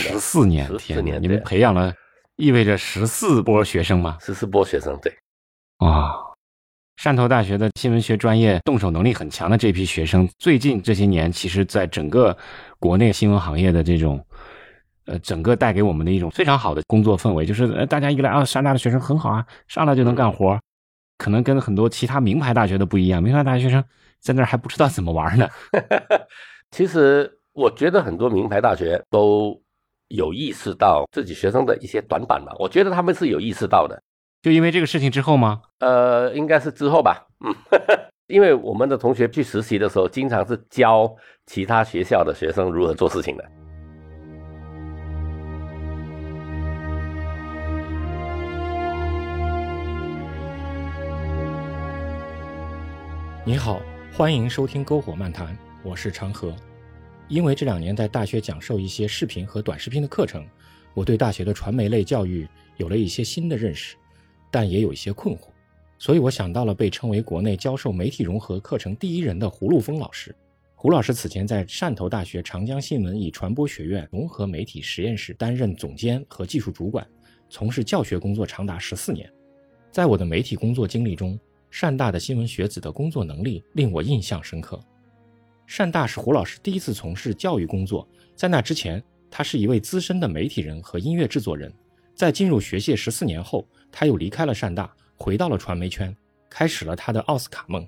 十四年，天年，你们培养了，意味着十四波学生吗？十四波学生，对。啊，汕头大学的新闻学专业动手能力很强的这批学生，最近这些年，其实在整个国内新闻行业的这种，呃，整个带给我们的一种非常好的工作氛围，就是呃，大家一来啊，汕大的学生很好啊，上来就能干活，可能跟很多其他名牌大学的不一样，名牌大学生在那儿还不知道怎么玩呢。其实我觉得很多名牌大学都有意识到自己学生的一些短板吧，我觉得他们是有意识到的。就因为这个事情之后吗？呃，应该是之后吧。嗯，因为我们的同学去实习的时候，经常是教其他学校的学生如何做事情的。你好，欢迎收听篝火漫谈，我是长河。因为这两年在大学讲授一些视频和短视频的课程，我对大学的传媒类教育有了一些新的认识。但也有一些困惑，所以我想到了被称为国内教授媒体融合课程第一人的胡路峰老师。胡老师此前在汕头大学长江新闻与传播学院融合媒体实验室担任总监和技术主管，从事教学工作长达十四年。在我的媒体工作经历中，汕大的新闻学子的工作能力令我印象深刻。汕大是胡老师第一次从事教育工作，在那之前，他是一位资深的媒体人和音乐制作人。在进入学界十四年后，他又离开了汕大，回到了传媒圈，开始了他的奥斯卡梦。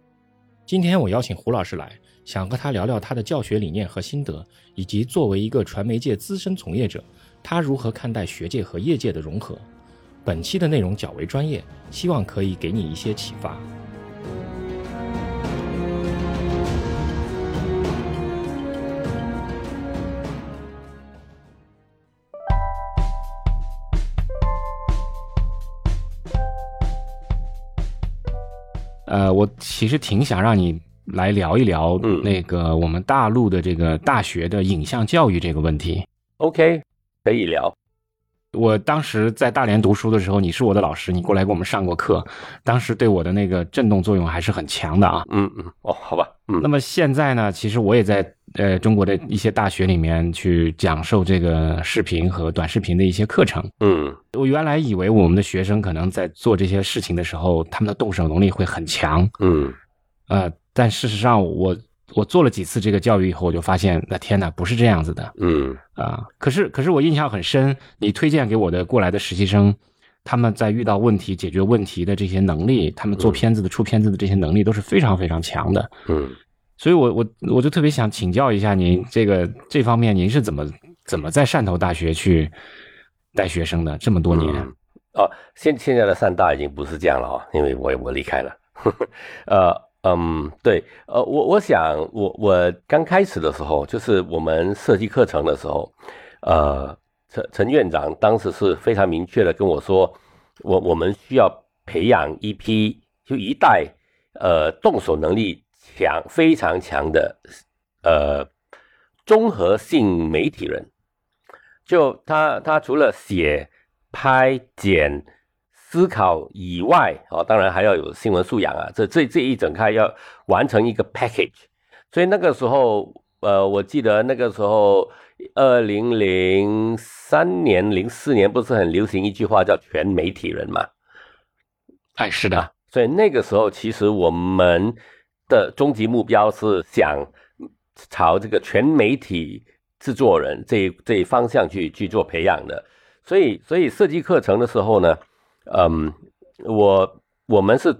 今天我邀请胡老师来，想和他聊聊他的教学理念和心得，以及作为一个传媒界资深从业者，他如何看待学界和业界的融合。本期的内容较为专业，希望可以给你一些启发。呃，我其实挺想让你来聊一聊那个我们大陆的这个大学的影像教育这个问题。OK，可以聊。我当时在大连读书的时候，你是我的老师，你过来给我们上过课，当时对我的那个震动作用还是很强的啊。嗯嗯，哦，好吧。嗯，那么现在呢，其实我也在呃中国的一些大学里面去讲授这个视频和短视频的一些课程。嗯，我原来以为我们的学生可能在做这些事情的时候，他们的动手能力会很强。嗯，呃，但事实上我。我做了几次这个教育以后，我就发现，那天哪，不是这样子的。嗯啊，可是可是我印象很深，你推荐给我的过来的实习生，他们在遇到问题、解决问题的这些能力，他们做片子的、出片子的这些能力都是非常非常强的。嗯，所以我我我就特别想请教一下您，这个这方面您是怎么怎么在汕头大学去带学生的这么多年？哦，现现在的汕大已经不是这样了啊，因为我我离开了。呃。嗯，对，呃，我我想，我我刚开始的时候，就是我们设计课程的时候，呃，陈陈院长当时是非常明确的跟我说，我我们需要培养一批，就一代，呃，动手能力强、非常强的，呃，综合性媒体人，就他他除了写、拍、剪。思考以外，哦，当然还要有新闻素养啊。这这这一整开要完成一个 package，所以那个时候，呃，我记得那个时候，二零零三年、零四年不是很流行一句话叫“全媒体人”嘛？哎，是的。所以那个时候，其实我们的终极目标是想朝这个全媒体制作人这一这一方向去去做培养的。所以，所以设计课程的时候呢？嗯，我我们是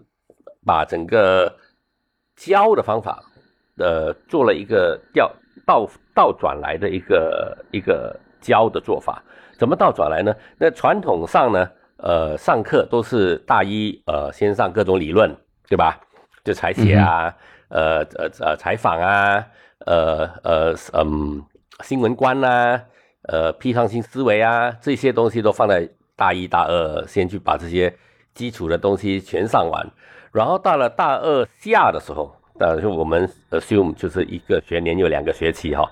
把整个教的方法，呃，做了一个调倒倒转来的一个一个教的做法。怎么倒转来呢？那传统上呢，呃，上课都是大一，呃，先上各种理论，对吧？就采写啊，呃呃呃，采访啊，呃呃嗯，新闻观啊，呃，批判性思维啊，这些东西都放在。大一、大二先去把这些基础的东西全上完，然后到了大二下的时候，呃，就我们 assume 就是一个学年有两个学期哈，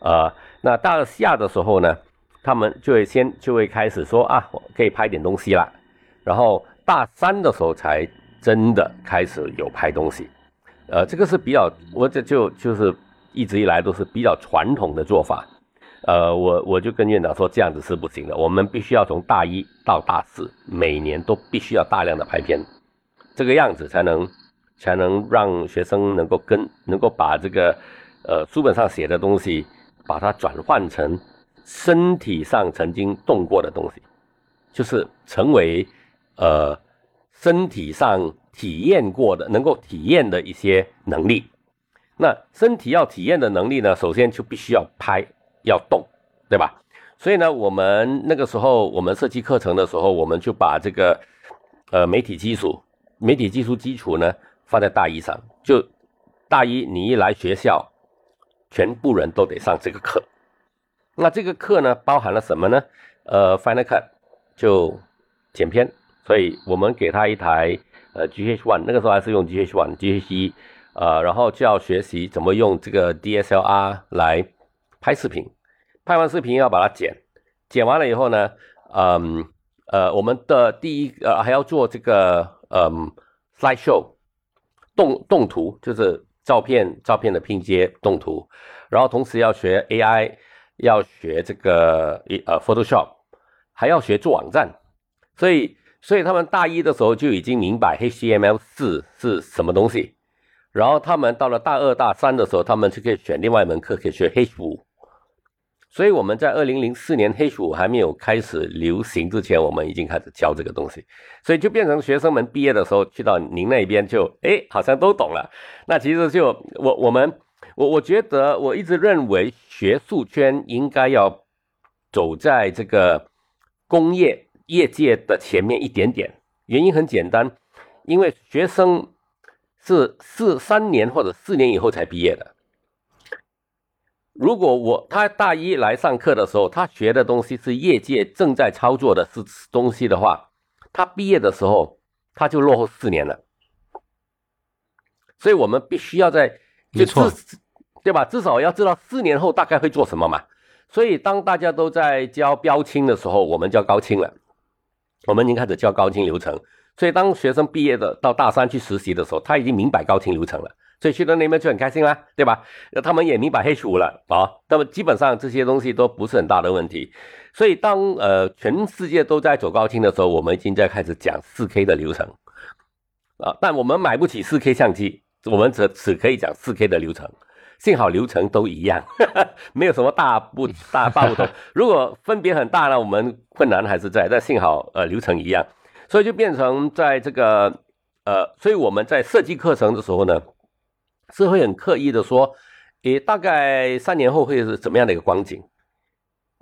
呃，那大二下的时候呢，他们就会先就会开始说啊，我可以拍点东西了，然后大三的时候才真的开始有拍东西，呃，这个是比较我这就就是一直以来都是比较传统的做法。呃，我我就跟院长说，这样子是不行的，我们必须要从大一到大四，每年都必须要大量的拍片，这个样子才能才能让学生能够跟能够把这个呃书本上写的东西，把它转换成身体上曾经动过的东西，就是成为呃身体上体验过的，能够体验的一些能力。那身体要体验的能力呢，首先就必须要拍，要动，对吧？所以呢，我们那个时候我们设计课程的时候，我们就把这个呃媒体技术、媒体技术基础呢放在大一上。就大一你一来学校，全部人都得上这个课。那这个课呢，包含了什么呢？呃，Final Cut 就剪片，所以我们给他一台呃 GH One，那个时候还是用 GH One、GH 一。呃，然后就要学习怎么用这个 DSLR 来拍视频，拍完视频要把它剪，剪完了以后呢，嗯，呃，我们的第一呃还要做这个嗯 slide show 动动图，就是照片照片的拼接动图，然后同时要学 AI，要学这个一呃 Photoshop，还要学做网站，所以所以他们大一的时候就已经明白 HTML 四是什么东西。然后他们到了大二、大三的时候，他们就可以选另外一门课，可以学 H 五。所以我们在二零零四年 H 五还没有开始流行之前，我们已经开始教这个东西。所以就变成学生们毕业的时候去到您那边，就哎，好像都懂了。那其实就我我们我我觉得我一直认为学术圈应该要走在这个工业业界的前面一点点。原因很简单，因为学生。是四三年或者四年以后才毕业的。如果我他大一来上课的时候，他学的东西是业界正在操作的是东西的话，他毕业的时候他就落后四年了。所以我们必须要在，没错，对吧？至少要知道四年后大概会做什么嘛。所以当大家都在教标清的时候，我们教高清了，我们已经开始教高清流程。所以，当学生毕业的到大三去实习的时候，他已经明白高清流程了，所以去到那边就很开心啦，对吧？那他们也明白 H 五了啊，那么基本上这些东西都不是很大的问题。所以，当呃全世界都在走高清的时候，我们已经在开始讲四 K 的流程啊，但我们买不起四 K 相机，我们只只可以讲四 K 的流程。幸好流程都一样，没有什么大不 大大不同。如果分别很大呢，我们困难还是在，但幸好呃流程一样。所以就变成在这个呃，所以我们在设计课程的时候呢，是会很刻意的说，诶，大概三年后会是怎么样的一个光景？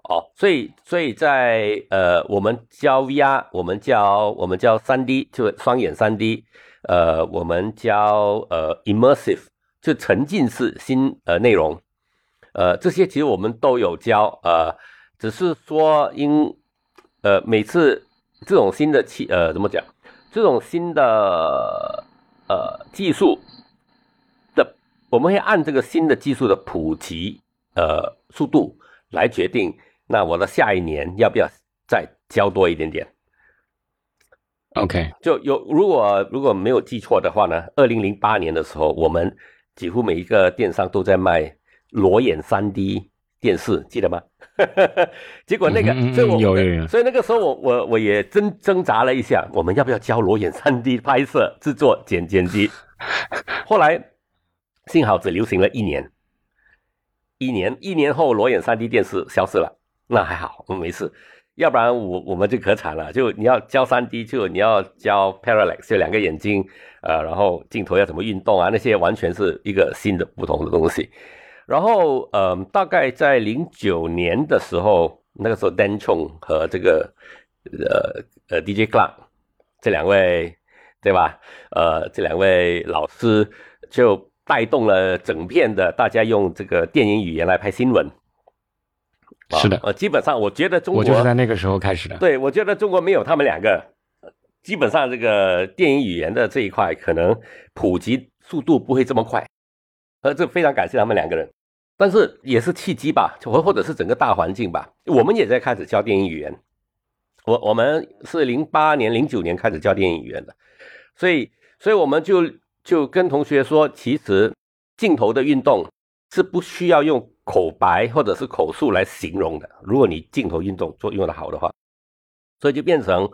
哦，所以所以在呃，我们教 VR，我们教我们教三 D，就双眼三 D，呃，我们教呃 immersive，就沉浸式新呃内容，呃，这些其实我们都有教，呃，只是说因呃每次。这种新的技呃怎么讲？这种新的呃技术，我们会按这个新的技术的普及呃速度来决定。那我的下一年要不要再交多一点点？OK，就有如果如果没有记错的话呢，二零零八年的时候，我们几乎每一个电商都在卖裸眼三 D。电视记得吗？结果那个，所以我有有有，所以那个时候我我我也挣挣扎了一下，我们要不要教裸眼三 D 拍摄、制作、剪剪辑？后来幸好只流行了一年，一年一年后裸眼三 D 电视消失了，那还好，我没事。要不然我我们就可惨了，就你要教三 D，就你要教 parallax，就两个眼睛，呃，然后镜头要怎么运动啊？那些完全是一个新的不同的东西。然后，呃，大概在零九年的时候，那个时候，Dan Chong 和这个，呃呃，DJ Clark 这两位，对吧？呃，这两位老师就带动了整片的大家用这个电影语言来拍新闻。是的，呃，基本上我觉得中国，我就是在那个时候开始的。对，我觉得中国没有他们两个，基本上这个电影语言的这一块可能普及速度不会这么快。呃，这非常感谢他们两个人。但是也是契机吧，或或者是整个大环境吧。我们也在开始教电影语言，我我们是零八年、零九年开始教电影语言的，所以所以我们就就跟同学说，其实镜头的运动是不需要用口白或者是口述来形容的。如果你镜头运动做用的好的话，所以就变成，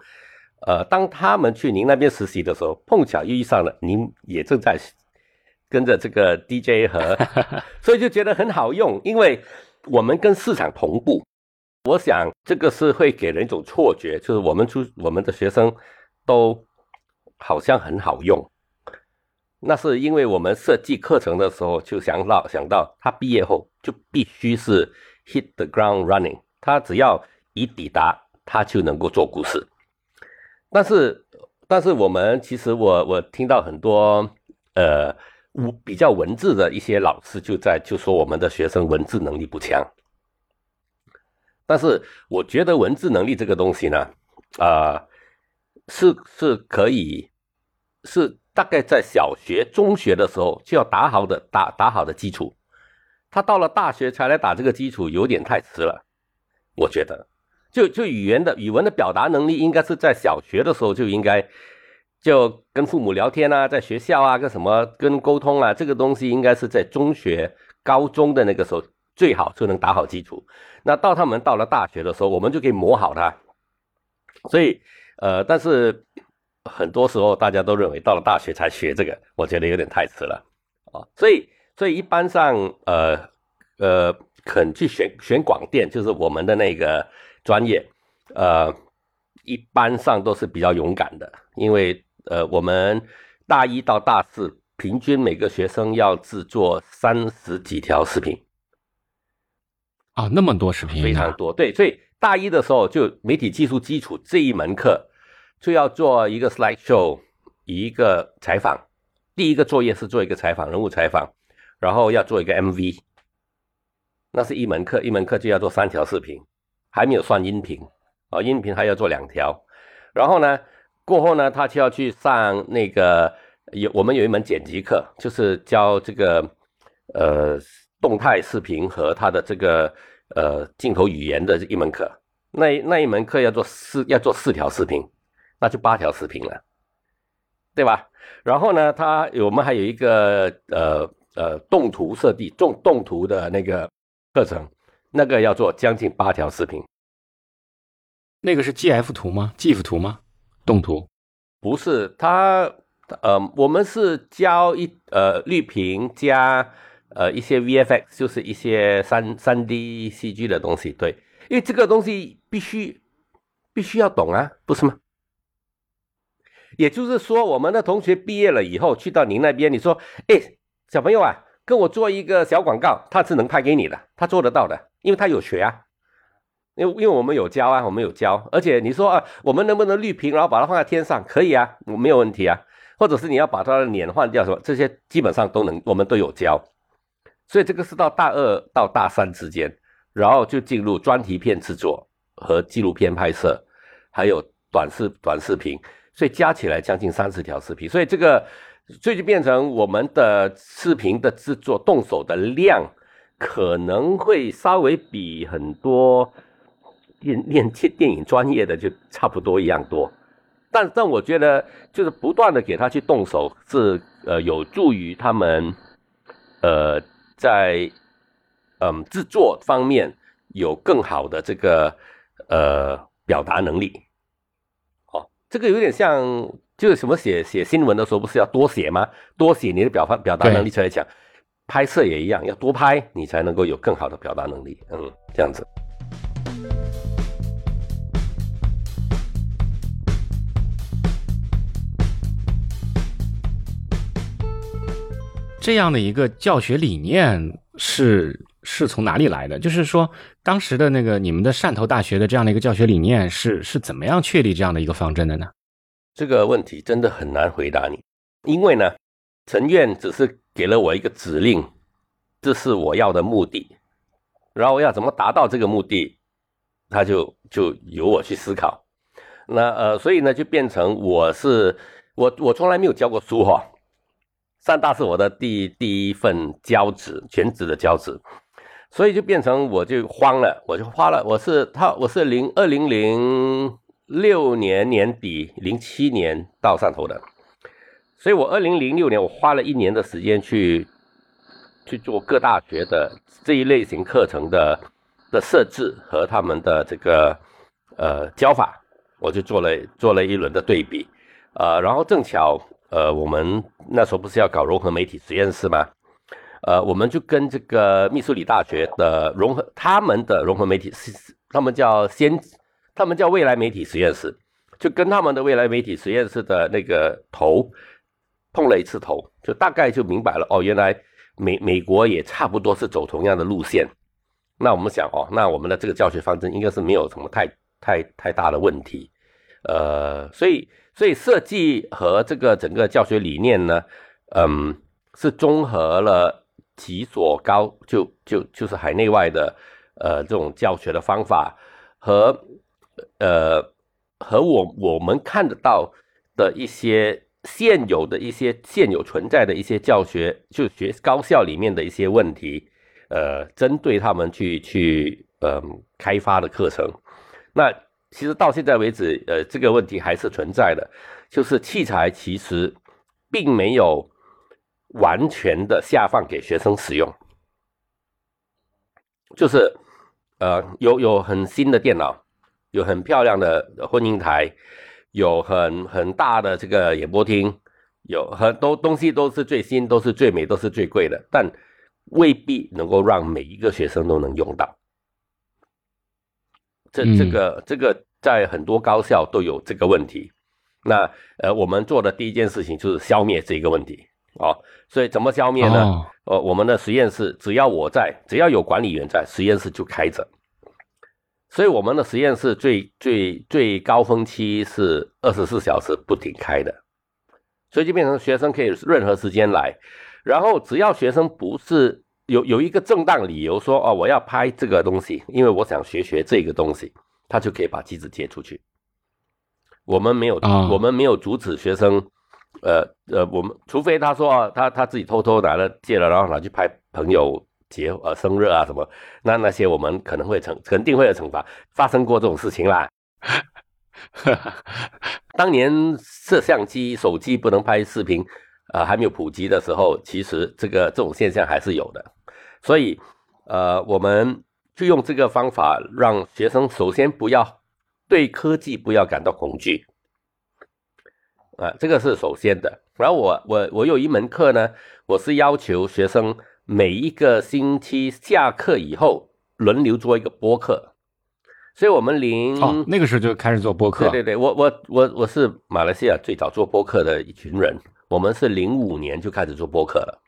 呃，当他们去您那边实习的时候，碰巧遇上了您也正在跟着这个 DJ 和，所以就觉得很好用，因为我们跟市场同步。我想这个是会给人一种错觉，就是我们出我们的学生都好像很好用。那是因为我们设计课程的时候就想到想到他毕业后就必须是 hit the ground running，他只要一抵达，他就能够做故事。但是但是我们其实我我听到很多呃比较文字的一些老师就在就说我们的学生文字能力不强。但是我觉得文字能力这个东西呢，啊是是可以是。大概在小学、中学的时候就要打好的打打好的基础，他到了大学才来打这个基础，有点太迟了。我觉得，就就语言的语文的表达能力，应该是在小学的时候就应该就跟父母聊天啊，在学校啊，跟什么跟沟通啊，这个东西应该是在中学、高中的那个时候最好就能打好基础。那到他们到了大学的时候，我们就可以磨好它。所以，呃，但是。很多时候大家都认为到了大学才学这个，我觉得有点太迟了啊。所以，所以一般上，呃呃，肯去选选广电，就是我们的那个专业，呃，一般上都是比较勇敢的，因为呃，我们大一到大四，平均每个学生要制作三十几条视频啊，那么多视频，非常多。对，所以大一的时候就媒体技术基础这一门课。就要做一个 slide show，一个采访。第一个作业是做一个采访，人物采访，然后要做一个 MV。那是一门课，一门课就要做三条视频，还没有算音频啊，音频还要做两条。然后呢，过后呢，他就要去上那个有我们有一门剪辑课，就是教这个呃动态视频和他的这个呃镜头语言的一门课。那那一门课要做四要做四条视频。那就八条视频了，对吧？然后呢，它我们还有一个呃呃动图设计、动动图的那个课程，那个要做将近八条视频。那个是 GF 图吗？GIF 图吗？动图？不是，它呃，我们是教一呃绿屏加呃一些 VFX，就是一些三三 D CG 的东西。对，因为这个东西必须必须要懂啊，不是吗？也就是说，我们的同学毕业了以后，去到您那边，你说：“哎，小朋友啊，跟我做一个小广告，他是能拍给你的，他做得到的，因为他有学啊，因为因为我们有教啊，我们有教，而且你说啊，我们能不能绿屏，然后把它放在天上？可以啊，我没有问题啊，或者是你要把他的脸换掉什么，这些基本上都能，我们都有教。所以这个是到大二到大三之间，然后就进入专题片制作和纪录片拍摄，还有短视短视频。所以加起来将近三十条视频，所以这个，所以就变成我们的视频的制作动手的量，可能会稍微比很多电电电电影专业的就差不多一样多。但但我觉得，就是不断的给他去动手，是呃有助于他们，呃在嗯制作方面有更好的这个呃表达能力。这个有点像，就是什么写写新闻的时候，不是要多写吗？多写你的表发表达能力才来讲。拍摄也一样，要多拍，你才能够有更好的表达能力。嗯，这样子。这样的一个教学理念是是从哪里来的？就是说，当时的那个你们的汕头大学的这样的一个教学理念是是怎么样确立这样的一个方针的呢？这个问题真的很难回答你，因为呢，陈院只是给了我一个指令，这是我要的目的，然后要怎么达到这个目的，他就就由我去思考。那呃，所以呢，就变成我是我我从来没有教过书哈。汕大是我的第第一份教职，全职的教职，所以就变成我就慌了，我就花了，我是他，我是零二零零六年年底，零七年到汕头的，所以我二零零六年我花了一年的时间去去做各大学的这一类型课程的的设置和他们的这个呃教法，我就做了做了一轮的对比，呃，然后正巧呃我们那时候不是要搞融合媒体实验室吗？呃，我们就跟这个密苏里大学的融合他们的融合媒体，他们叫先，他们叫未来媒体实验室，就跟他们的未来媒体实验室的那个头碰了一次头，就大概就明白了哦，原来美美国也差不多是走同样的路线。那我们想哦，那我们的这个教学方针应该是没有什么太太太大的问题。呃，所以所以设计和这个整个教学理念呢，嗯，是综合了。几所高就就就是海内外的，呃，这种教学的方法和呃和我我们看得到的一些现有的一些现有存在的一些教学，就学高校里面的一些问题，呃，针对他们去去嗯开发的课程。那其实到现在为止，呃，这个问题还是存在的，就是器材其实并没有。完全的下放给学生使用，就是呃有有很新的电脑，有很漂亮的混音台，有很很大的这个演播厅，有很多东西都是最新，都是最美，都是最贵的，但未必能够让每一个学生都能用到。这这个这个在很多高校都有这个问题。那呃，我们做的第一件事情就是消灭这个问题。哦，所以怎么消灭呢？呃，我们的实验室只要我在，只要有管理员在，实验室就开着。所以我们的实验室最最最高峰期是二十四小时不停开的，所以就变成学生可以任何时间来，然后只要学生不是有有一个正当理由说哦我要拍这个东西，因为我想学学这个东西，他就可以把机子借出去。我们没有，我们没有阻止学生。呃呃，我们除非他说啊，他他自己偷偷拿了借了，然后拿去拍朋友节呃生日啊什么，那那些我们可能会惩肯定会有惩罚，发生过这种事情啦。当年摄像机、手机不能拍视频，呃还没有普及的时候，其实这个这种现象还是有的。所以呃，我们就用这个方法，让学生首先不要对科技不要感到恐惧。啊，这个是首先的。然后我我我有一门课呢，我是要求学生每一个星期下课以后轮流做一个播客。所以我们零哦那个时候就开始做播客。对对对，我我我我是马来西亚最早做播客的一群人。我们是零五年就开始做播客了。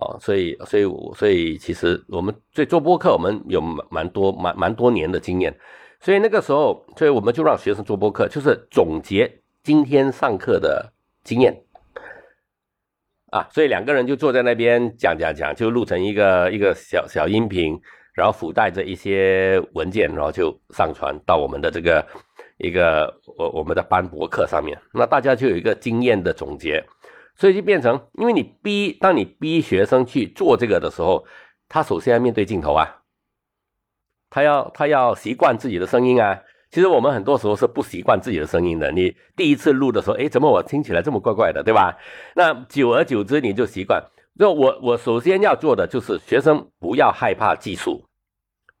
哦，所以所以所以其实我们对做播客，我们有蛮蛮多蛮蛮多年的经验。所以那个时候，所以我们就让学生做播客，就是总结。今天上课的经验啊，所以两个人就坐在那边讲讲讲，就录成一个一个小小音频，然后附带着一些文件，然后就上传到我们的这个一个我我们的班博课上面。那大家就有一个经验的总结，所以就变成，因为你逼，当你逼学生去做这个的时候，他首先要面对镜头啊，他要他要习惯自己的声音啊。其实我们很多时候是不习惯自己的声音的。你第一次录的时候，哎，怎么我听起来这么怪怪的，对吧？那久而久之你就习惯。那我我首先要做的就是学生不要害怕技术，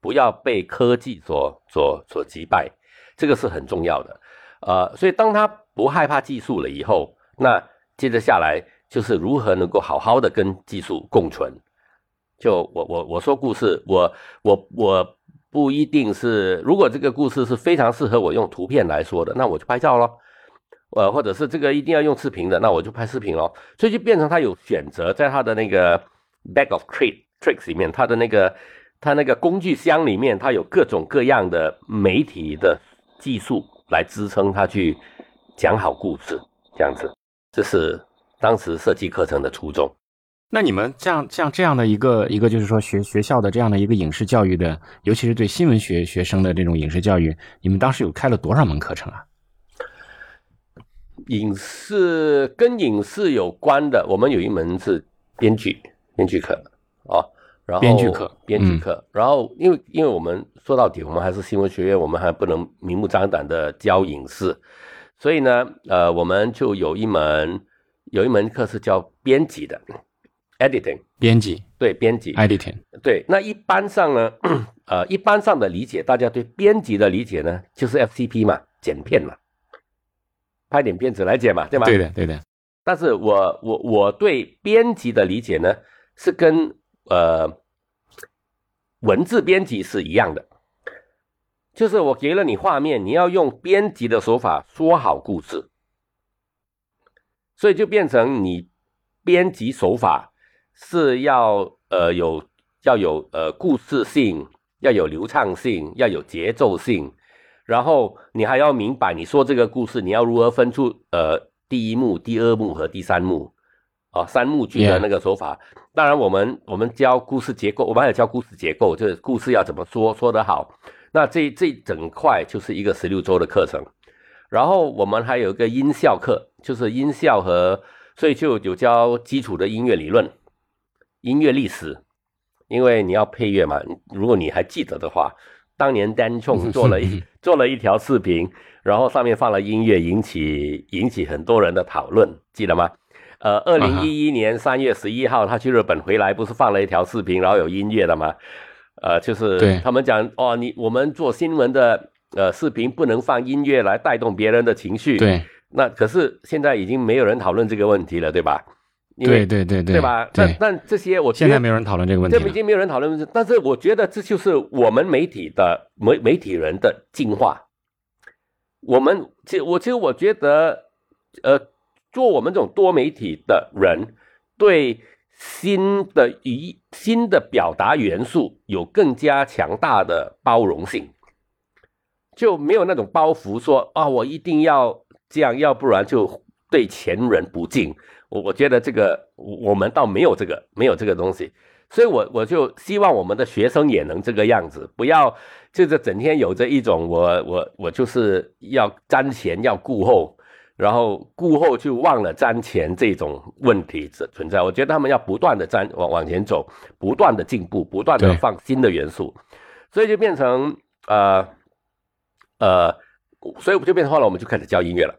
不要被科技所所所击败，这个是很重要的。呃，所以当他不害怕技术了以后，那接着下来就是如何能够好好的跟技术共存。就我我我说故事，我我我。不一定是，如果这个故事是非常适合我用图片来说的，那我就拍照咯。呃，或者是这个一定要用视频的，那我就拍视频咯。所以就变成他有选择，在他的那个 bag of trick tricks 里面，他的那个他那个工具箱里面，他有各种各样的媒体的技术来支撑他去讲好故事，这样子，这是当时设计课程的初衷。那你们像像这样的一个一个，就是说学学校的这样的一个影视教育的，尤其是对新闻学学生的这种影视教育，你们当时有开了多少门课程啊？影视跟影视有关的，我们有一门是编剧编剧课啊，然后编剧课编剧课，然后因为因为我们说到底，我们还是新闻学院，我们还不能明目张胆的教影视，所以呢，呃，我们就有一门有一门课是教编辑的。editing，编辑。对编辑，editing，对。那一般上呢，呃，一般上的理解，大家对编辑的理解呢，就是 FCP 嘛，剪片嘛，拍点片子来剪嘛，对吗？对的对的，但是我我我对编辑的理解呢，是跟呃文字编辑是一样的，就是我给了你画面，你要用编辑的手法说好故事，所以就变成你编辑手法是要呃有要有呃故事性，要有流畅性，要有节奏性，然后你还要明白你说这个故事你要如何分出呃第一幕、第二幕和第三幕啊、三幕剧的那个手法。当然，我们我们教故事结构，我们还有教故事结构，就是故事要怎么说说得好。那这这整块就是一个十六周的课程。然后我们还有一个音效课，就是音效和所以就有教基础的音乐理论、音乐历史，因为你要配乐嘛。如果你还记得的话，当年丹冲 做了一做了一条视频，然后上面放了音乐，引起引起很多人的讨论，记得吗？呃，二零一一年三月十一号，他去日本回来，不是放了一条视频，然后有音乐的吗？呃，就是他们讲哦，你我们做新闻的呃视频不能放音乐来带动别人的情绪，对那可是现在已经没有人讨论这个问题了，对吧？因为对对对对吧？但对，但这些我现在没有人讨论这个问题了。这已经没有人讨论问题，但是我觉得这就是我们媒体的媒媒体人的进化。我们其实我其实我觉得，呃，做我们这种多媒体的人，对新的语新的表达元素有更加强大的包容性，就没有那种包袱说啊，我一定要这样，要不然就对前人不敬。我我觉得这个我我们倒没有这个没有这个东西，所以我我就希望我们的学生也能这个样子，不要就是整天有着一种我我我就是要瞻前要顾后，然后顾后就忘了瞻前这种问题存存在。我觉得他们要不断的瞻往往前走，不断的进步，不断的放新的元素，所以就变成呃呃，所以我就变成后来我们就开始教音乐了。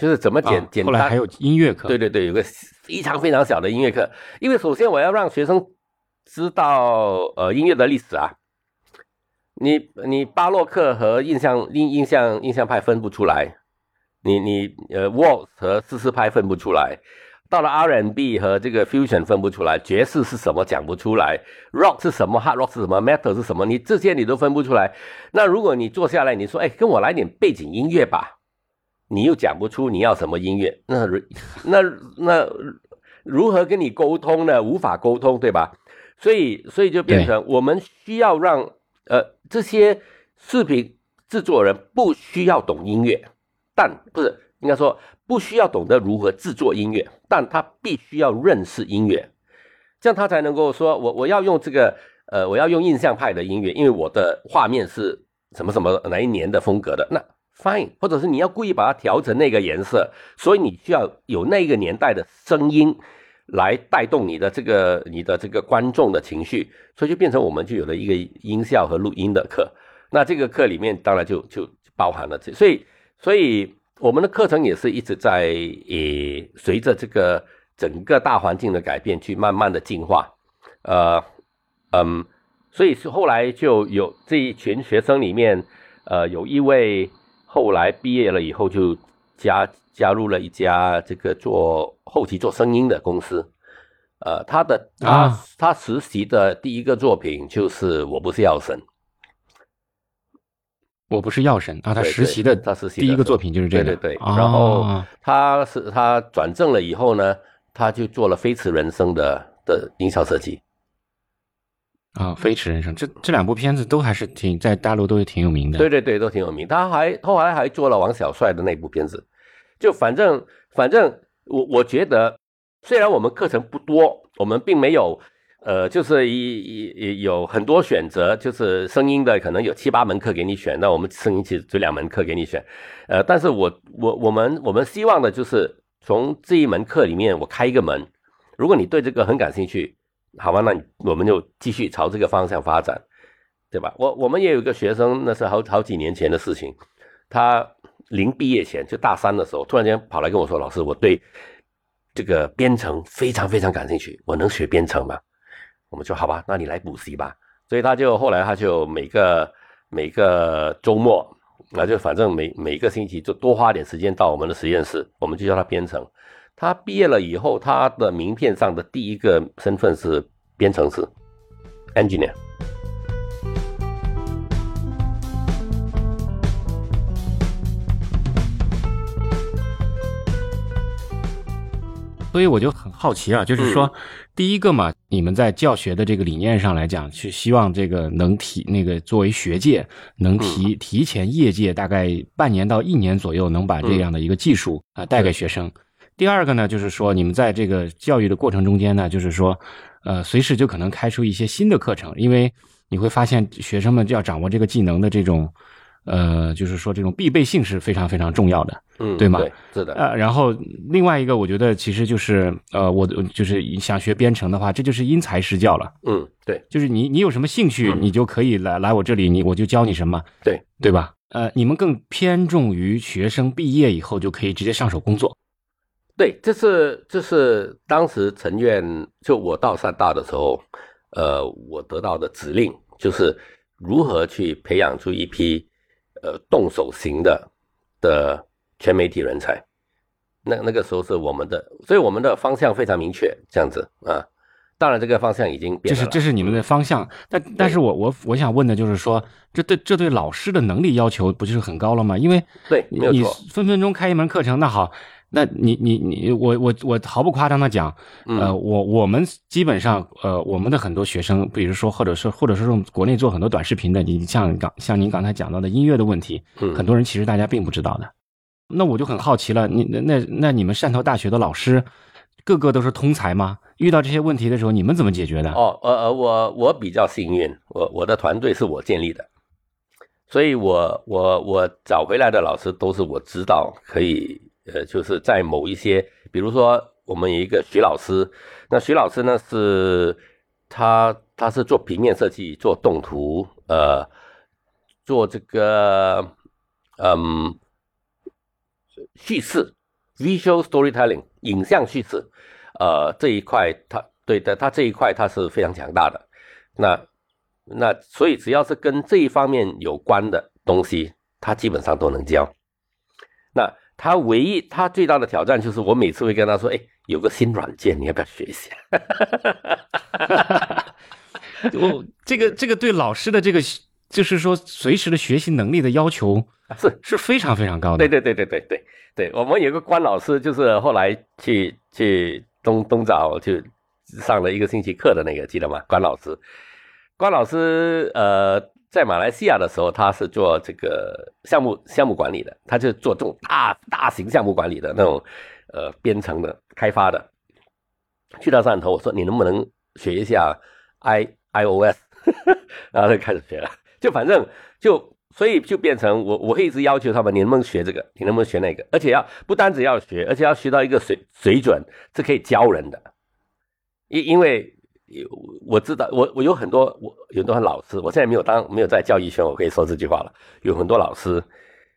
就是怎么简、啊简单后来还有音乐课，对对对，有个非常非常小的音乐课，因为首先我要让学生知道呃音乐的历史啊。你你巴洛克和印象印印象印象派分不出来，你你呃 waltz 和四四拍分不出来，到了 R&B 和这个 fusion 分不出来，爵士是什么讲不出来，rock 是什么，hard rock 是什么，metal 是什么，你这些你都分不出来。那如果你坐下来，你说，哎，跟我来点背景音乐吧，你又讲不出你要什么音乐，那那那如何跟你沟通呢？无法沟通，对吧？所以所以就变成我们需要让呃这些视频制作人不需要懂音乐，但不是应该说不需要懂得如何制作音乐，但他必须要认识音乐，这样他才能够说我我要用这个呃我要用印象派的音乐，因为我的画面是什么什么哪一年的风格的那。fine，或者是你要故意把它调成那个颜色，所以你需要有那个年代的声音来带动你的这个你的这个观众的情绪，所以就变成我们就有了一个音效和录音的课。那这个课里面当然就就包含了这，所以所以我们的课程也是一直在诶随着这个整个大环境的改变去慢慢的进化，呃嗯，所以是后来就有这一群学生里面，呃有一位。后来毕业了以后，就加加入了一家这个做后期做声音的公司。呃，他的他、啊他实习的第一个作品就是《我不是药神》。我不是药神啊，他实习的他实习第一个作品就是这个，对对对啊然后他是他转正了以后呢，他就做了《飞驰人生的》的音效设计。啊，《飞驰人生》这这两部片子都还是挺在大陆都是挺有名的，对对对，都挺有名。他还后来还做了王小帅的那部片子，就反正反正我我觉得，虽然我们课程不多，我们并没有呃，就是一一有很多选择，就是声音的可能有七八门课给你选，那我们声音其实只两门课给你选，呃，但是我我我们我们希望的就是从这一门课里面我开一个门，如果你对这个很感兴趣。好吧，那我们就继续朝这个方向发展，对吧？我我们也有一个学生，那是好好几年前的事情，他临毕业前就大三的时候，突然间跑来跟我说：“老师，我对这个编程非常非常感兴趣，我能学编程吗？我们说好吧，那你来补习吧。所以他就后来他就每个每个周末，那就反正每每个星期就多花点时间到我们的实验室，我们就叫他编程。他毕业了以后，他的名片上的第一个身份是编程师，engineer。所以我就很好奇啊，就是说，第一个嘛，你们在教学的这个理念上来讲，是希望这个能提那个作为学界能提提前业界大概半年到一年左右，能把这样的一个技术啊带给学生。第二个呢，就是说你们在这个教育的过程中间呢，就是说，呃，随时就可能开出一些新的课程，因为你会发现学生们就要掌握这个技能的这种。呃，就是说这种必备性是非常非常重要的，嗯，对吗？对，是的。呃，然后另外一个，我觉得其实就是呃，我就是想学编程的话，这就是因材施教了。嗯，对，就是你你有什么兴趣，你就可以来来我这里，你我就教你什么，对对吧？呃，你们更偏重于学生毕业以后就可以直接上手工作。对，这是这是当时陈院就我到山大的时候，呃，我得到的指令就是如何去培养出一批。呃，动手型的的全媒体人才，那那个时候是我们的，所以我们的方向非常明确，这样子啊。当然，这个方向已经变了。这是这是你们的方向，但但是我我我想问的就是说，这对这对老师的能力要求不就是很高了吗？因为对，你分分钟开一门课程，那好。那你你你我我我毫不夸张的讲，呃，我我们基本上呃，我们的很多学生，比如说或者是或者是用国内做很多短视频的，你像刚像您刚才讲到的音乐的问题，很多人其实大家并不知道的。那我就很好奇了，你那那那你们汕头大学的老师，个个都是通才吗？遇到这些问题的时候，你们怎么解决的？哦，呃呃，我我比较幸运，我我的团队是我建立的，所以我我我找回来的老师都是我知道可以。呃，就是在某一些，比如说我们有一个徐老师，那徐老师呢是，他他是做平面设计，做动图，呃，做这个，嗯，叙事，visual storytelling，影像叙事，呃，这一块他对的，他这一块他是非常强大的。那那所以只要是跟这一方面有关的东西，他基本上都能教。那他唯一他最大的挑战就是，我每次会跟他说：“哎，有个新软件，你要不要学一下？” 我这个这个对老师的这个就是说随时的学习能力的要求是是非常非常高的。对对对对对对对，我们有个关老师，就是后来去去东东早就上了一个星期课的那个，记得吗？关老师，关老师，呃。在马来西亚的时候，他是做这个项目项目管理的，他就做这种大大型项目管理的那种，呃，编程的开发的。去到汕头，我说你能不能学一下 i iOS，然后他就开始学了。就反正就所以就变成我我会一直要求他们，你能不能学这个，你能不能学那个，而且要不单只要学，而且要学到一个水水准是可以教人的，因因为。有我知道，我我有很多我有很多老师，我现在没有当没有在教育圈，我可以说这句话了。有很多老师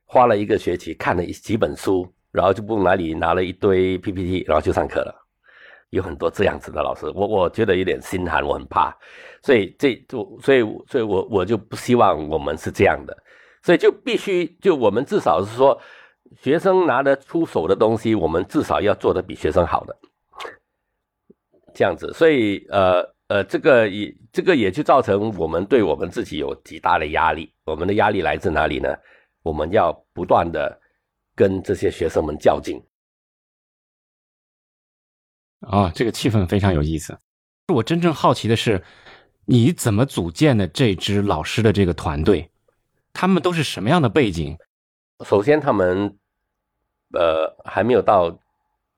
花了一个学期看了几本书，然后就不哪里拿了一堆 PPT，然后就上课了。有很多这样子的老师，我我觉得有点心寒，我很怕。所以这就所以所以我我就不希望我们是这样的，所以就必须就我们至少是说，学生拿得出手的东西，我们至少要做的比学生好的。这样子，所以呃呃，这个也这个也就造成我们对我们自己有极大的压力。我们的压力来自哪里呢？我们要不断的跟这些学生们较劲。啊，这个气氛非常有意思。我真正好奇的是，你怎么组建的这支老师的这个团队？他们都是什么样的背景？首先，他们呃还没有到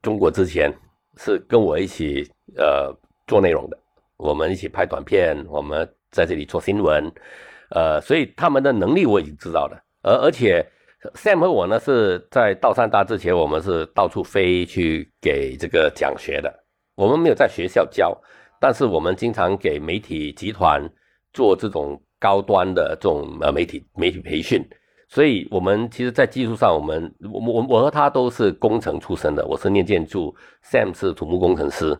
中国之前。是跟我一起呃做内容的，我们一起拍短片，我们在这里做新闻，呃，所以他们的能力我已经知道了，而而且 Sam 和我呢是在道山大之前，我们是到处飞去给这个讲学的，我们没有在学校教，但是我们经常给媒体集团做这种高端的这种呃媒体媒体培训，所以我们其实，在技术上，我们我我我和他都是工程出身的，我是念建筑，Sam 是土木工程师，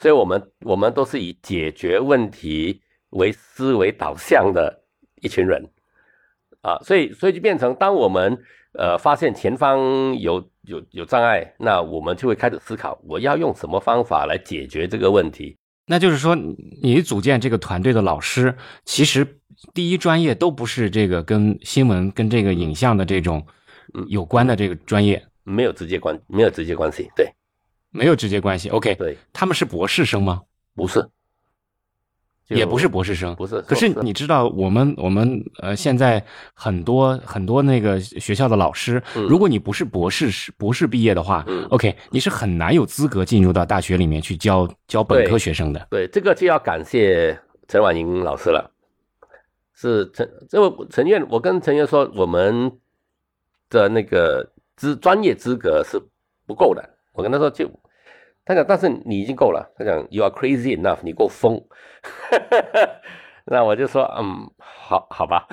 所以我们我们都是以解决问题为思维导向的一群人。啊，所以所以就变成，当我们呃发现前方有有有障碍，那我们就会开始思考，我要用什么方法来解决这个问题。那就是说，你组建这个团队的老师，其实第一专业都不是这个跟新闻、跟这个影像的这种有关的这个专业，没有直接关，没有直接关系，对，没有直接关系。OK，对，他们是博士生吗？不是。也不是博士生，不是。可是你知道，我们我们呃，现在很多很多那个学校的老师，如果你不是博士博士毕业的话，OK，你是很难有资格进入到大学里面去教教本科学生的。对，这个就要感谢陈婉莹老师了。是陈这个陈院，我跟陈院说，我们的那个资专业资格是不够的。我跟他说就。他讲，但是你已经够了。他讲，You are crazy enough，你够疯。那我就说，嗯，好好吧。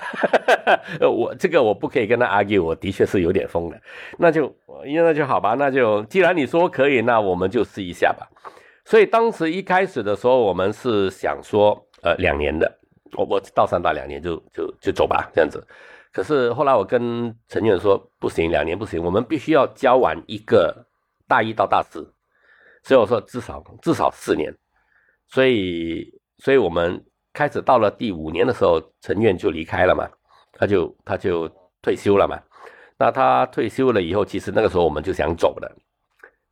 我这个我不可以跟他 argue，我的确是有点疯的。那就，那就好吧。那就既然你说可以，那我们就试一下吧。所以当时一开始的时候，我们是想说，呃，两年的，我我到三大两年就就就走吧，这样子。可是后来我跟陈远说，不行，两年不行，我们必须要教完一个大一到大四。所以我说至少至少四年，所以所以我们开始到了第五年的时候，陈院就离开了嘛，他就他就退休了嘛。那他退休了以后，其实那个时候我们就想走了，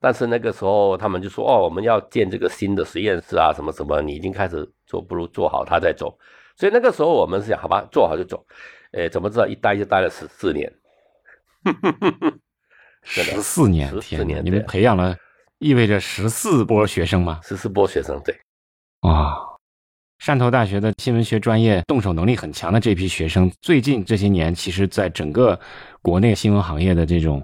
但是那个时候他们就说哦，我们要建这个新的实验室啊，什么什么，你已经开始做，不如做好他再走。所以那个时候我们是想，好吧，做好就走。哎，怎么知道一待就待了十四年？十四年，十四年，你们培养了。意味着十四波学生吗？十四波学生，对。哇，汕头大学的新闻学专业动手能力很强的这批学生，最近这些年，其实在整个国内新闻行业的这种，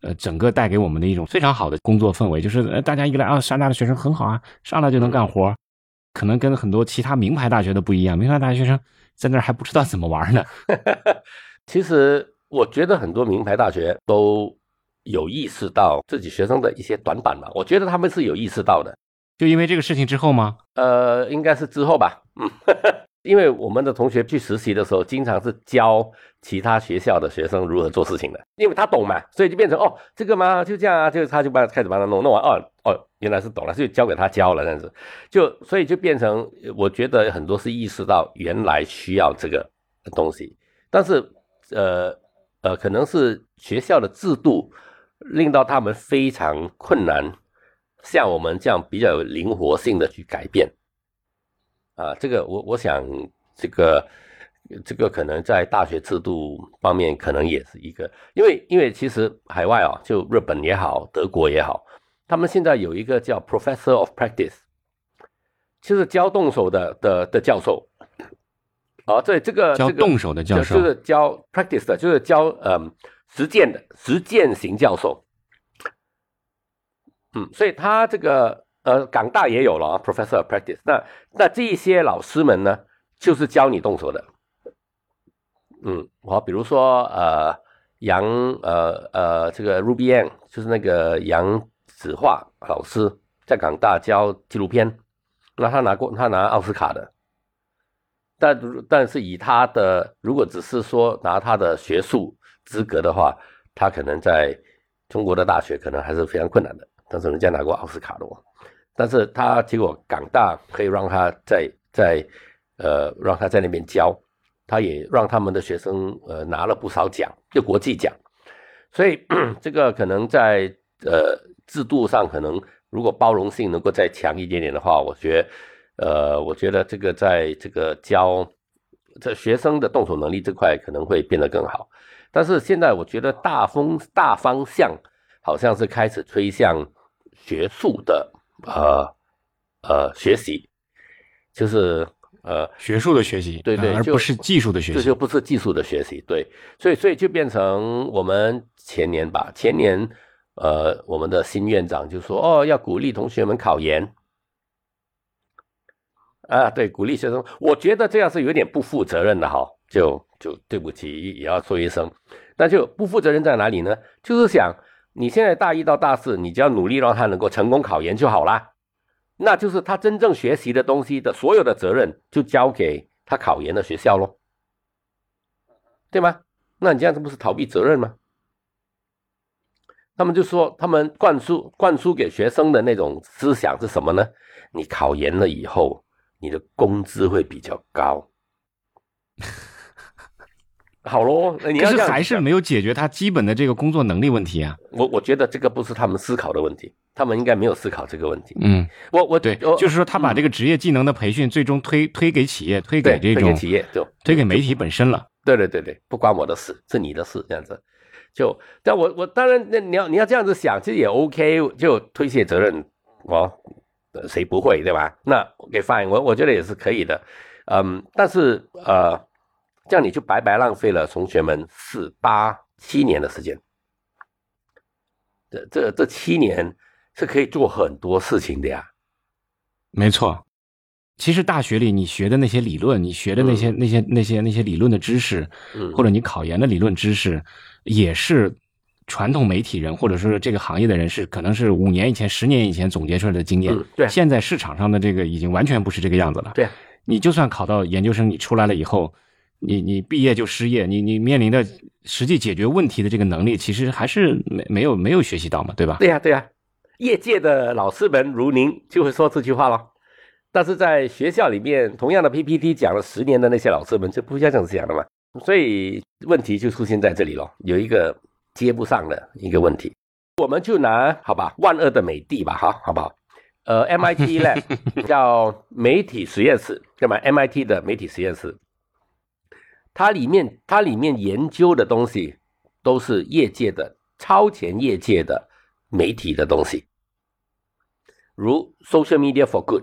呃，整个带给我们的一种非常好的工作氛围，就是呃，大家一来啊，山大的学生很好啊，上来就能干活，可能跟很多其他名牌大学的不一样，名牌大学生在那儿还不知道怎么玩呢。其实我觉得很多名牌大学都。有意识到自己学生的一些短板吗？我觉得他们是有意识到的，就因为这个事情之后吗？呃，应该是之后吧。嗯，因为我们的同学去实习的时候，经常是教其他学校的学生如何做事情的，因为他懂嘛，所以就变成哦，这个嘛就这样啊，就他就帮开始帮他弄，弄完哦哦，原来是懂了，就交给他教了这样子，就所以就变成我觉得很多是意识到原来需要这个东西，但是呃呃，可能是学校的制度。令到他们非常困难，像我们这样比较有灵活性的去改变，啊，这个我我想这个这个可能在大学制度方面可能也是一个，因为因为其实海外啊，就日本也好，德国也好，他们现在有一个叫 Professor of Practice，就是教动手的的的教授，啊，对，这个教动手的教授就是教 Practice 的，就是教嗯。实践的实践型教授，嗯，所以他这个呃，港大也有了，Professor Practice。那那这一些老师们呢，就是教你动手的，嗯，好，比如说呃，杨呃呃，这个 Ruby Ann 就是那个杨子画老师，在港大教纪录片，那他拿过他拿奥斯卡的，但但是以他的如果只是说拿他的学术。资格的话，他可能在中国的大学可能还是非常困难的。但是人家拿过奥斯卡的，但是他结果港大可以让他在在呃让他在那边教，他也让他们的学生呃拿了不少奖，就国际奖。所以 这个可能在呃制度上，可能如果包容性能够再强一点点的话，我觉呃我觉得这个在这个教这学生的动手能力这块可能会变得更好。但是现在我觉得大风大方向好像是开始吹向学术的呃呃学习，就是呃学术的学习，对对，而不是技术的学习，这就不是技术的学习，对，所以所以就变成我们前年吧，前年呃我们的新院长就说哦要鼓励同学们考研，啊对，鼓励学生，我觉得这样是有点不负责任的哈，就就对不起，也要说一声。那就不负责任在哪里呢？就是想你现在大一到大四，你只要努力让他能够成功考研就好啦。那就是他真正学习的东西的所有的责任就交给他考研的学校喽，对吗？那你这样子不是逃避责任吗？他们就说，他们灌输灌输给学生的那种思想是什么呢？你考研了以后，你的工资会比较高。好喽，你要是还是没有解决他基本的这个工作能力问题啊。我我觉得这个不是他们思考的问题，他们应该没有思考这个问题。嗯，我我对，就是说他把这个职业技能的培训最终推推给企业，推给这种企业，就推给媒体本身了。对对对对，不关我的事，是你的事，这样子。就但我我当然，那你要你要这样子想，其实也 OK，就推卸责任，哦谁不会对吧？那给 fine，我我觉得也是可以的。嗯，但是呃。这样你就白白浪费了同学们四八七年的时间。这这这七年是可以做很多事情的呀。没错，其实大学里你学的那些理论，你学的那些那些那些那些理论的知识，嗯或者你考研的理论知识，也是传统媒体人或者说这个行业的人士可能是五年以前、十年以前总结出来的经验。对，现在市场上的这个已经完全不是这个样子了。对，你就算考到研究生，你出来了以后。你你毕业就失业，你你面临的实际解决问题的这个能力，其实还是没没有没有学习到嘛，对吧？对呀对呀，业界的老师们如您就会说这句话了，但是在学校里面，同样的 PPT 讲了十年的那些老师们就不这样子讲了嘛，所以问题就出现在这里了，有一个接不上的一个问题，我们就拿好吧，万恶的美帝吧，哈，好不好？呃，MIT lab 叫媒体实验室，对吗？MIT 的媒体实验室。它里面，它里面研究的东西都是业界的超前业界的媒体的东西，如 social media for good，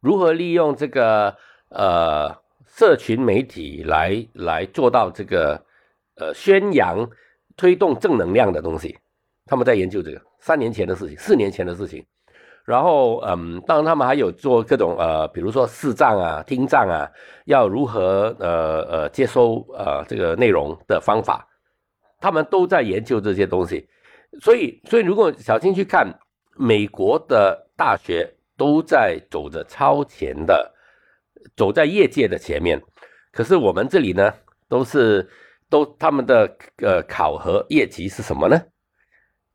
如何利用这个呃社群媒体来来做到这个呃宣扬、推动正能量的东西，他们在研究这个三年前的事情，四年前的事情。然后，嗯，当然他们还有做各种呃，比如说视障啊、听障啊，要如何呃呃接收呃这个内容的方法，他们都在研究这些东西。所以，所以如果小心去看，美国的大学都在走着超前的，走在业界的前面。可是我们这里呢，都是都他们的呃考核业绩是什么呢？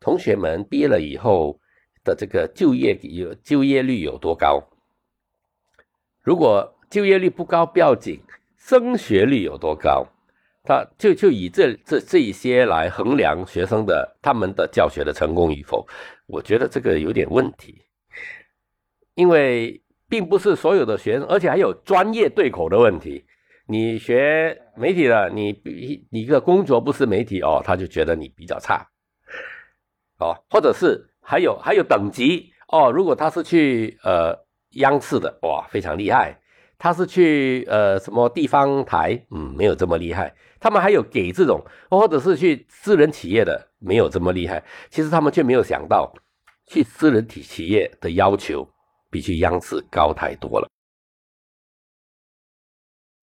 同学们毕业了以后。的这个就业有就业率有多高？如果就业率不高不要紧，升学率有多高？他就就以这这这一些来衡量学生的他们的教学的成功与否，我觉得这个有点问题，因为并不是所有的学生，而且还有专业对口的问题。你学媒体的，你你一个工作不是媒体哦，他就觉得你比较差，哦，或者是。还有还有等级哦，如果他是去呃央视的哇，非常厉害；他是去呃什么地方台，嗯，没有这么厉害。他们还有给这种，或者是去私人企业的，没有这么厉害。其实他们却没有想到，去私人体企业的要求比去央视高太多了。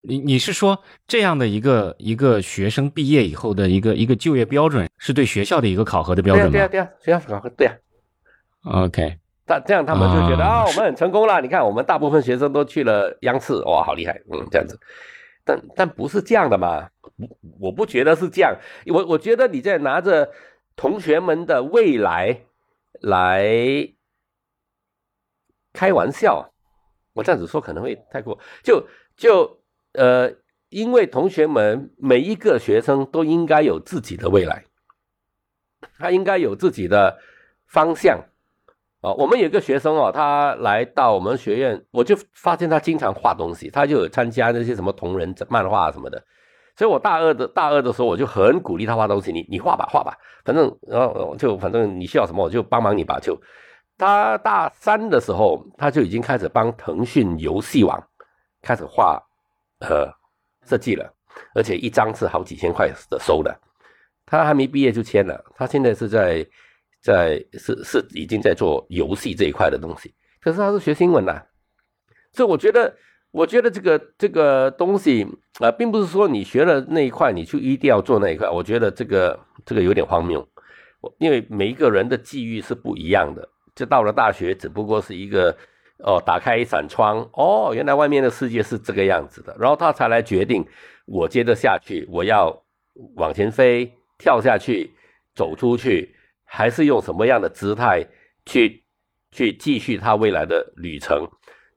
你你是说这样的一个一个学生毕业以后的一个一个就业标准，是对学校的一个考核的标准吗？对呀对呀，学校考核对呀。OK，他这样他们就觉得啊，我们很成功了。你看，我们大部分学生都去了央视，哇，好厉害，嗯，这样子。但但不是这样的嘛？我我不觉得是这样。我我觉得你在拿着同学们的未来来开玩笑。我这样子说可能会太过，就就呃，因为同学们每一个学生都应该有自己的未来，他应该有自己的方向。哦，我们有一个学生哦，他来到我们学院，我就发现他经常画东西，他就有参加那些什么同人漫画什么的。所以我大二的大二的时候，我就很鼓励他画东西，你你画吧画吧，反正然后就反正你需要什么我就帮忙你吧。就他大三的时候，他就已经开始帮腾讯游戏网开始画呃设计了，而且一张是好几千块的收的。他还没毕业就签了，他现在是在。在是是已经在做游戏这一块的东西，可是他是学新闻的，所以我觉得我觉得这个这个东西啊、呃并不是说你学了那一块，你就一定要做那一块。我觉得这个这个有点荒谬，因为每一个人的际遇是不一样的。就到了大学，只不过是一个哦，打开一扇窗，哦，原来外面的世界是这个样子的，然后他才来决定我接着下去，我要往前飞，跳下去，走出去，还是用什么样的姿态去去继续他未来的旅程。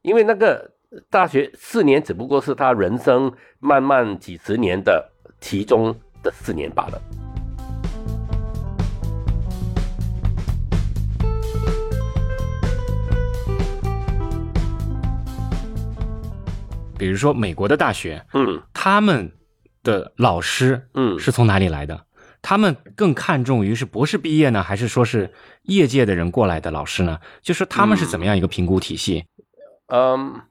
因为那个大学四年只不过是他人生漫漫几十年的其中的四年罢了。比如说美国的大学，嗯他们的老师嗯，是从哪里来的？他们更看重于是博士毕业呢，还是说是业界的人过来的老师呢？就是他们是怎么样一个评估体系？嗯，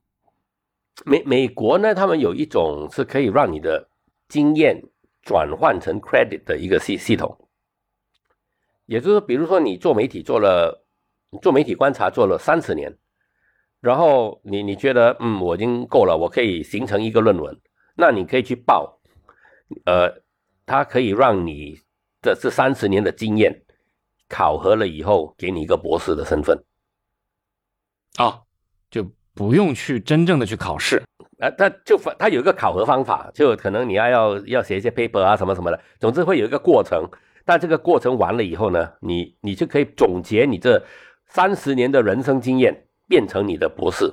美美国呢，他们有一种是可以让你的经验转换成 credit 的一个系系统，也就是，比如说你做媒体做了做媒体观察做了三十年，然后你你觉得嗯我已经够了，我可以形成一个论文，那你可以去报，呃，它可以让你的这三十年的经验考核了以后，给你一个博士的身份。哦，就不用去真正的去考试。啊，他就他有一个考核方法，就可能你要要要写一些 paper 啊什么什么的，总之会有一个过程。但这个过程完了以后呢，你你就可以总结你这三十年的人生经验，变成你的博士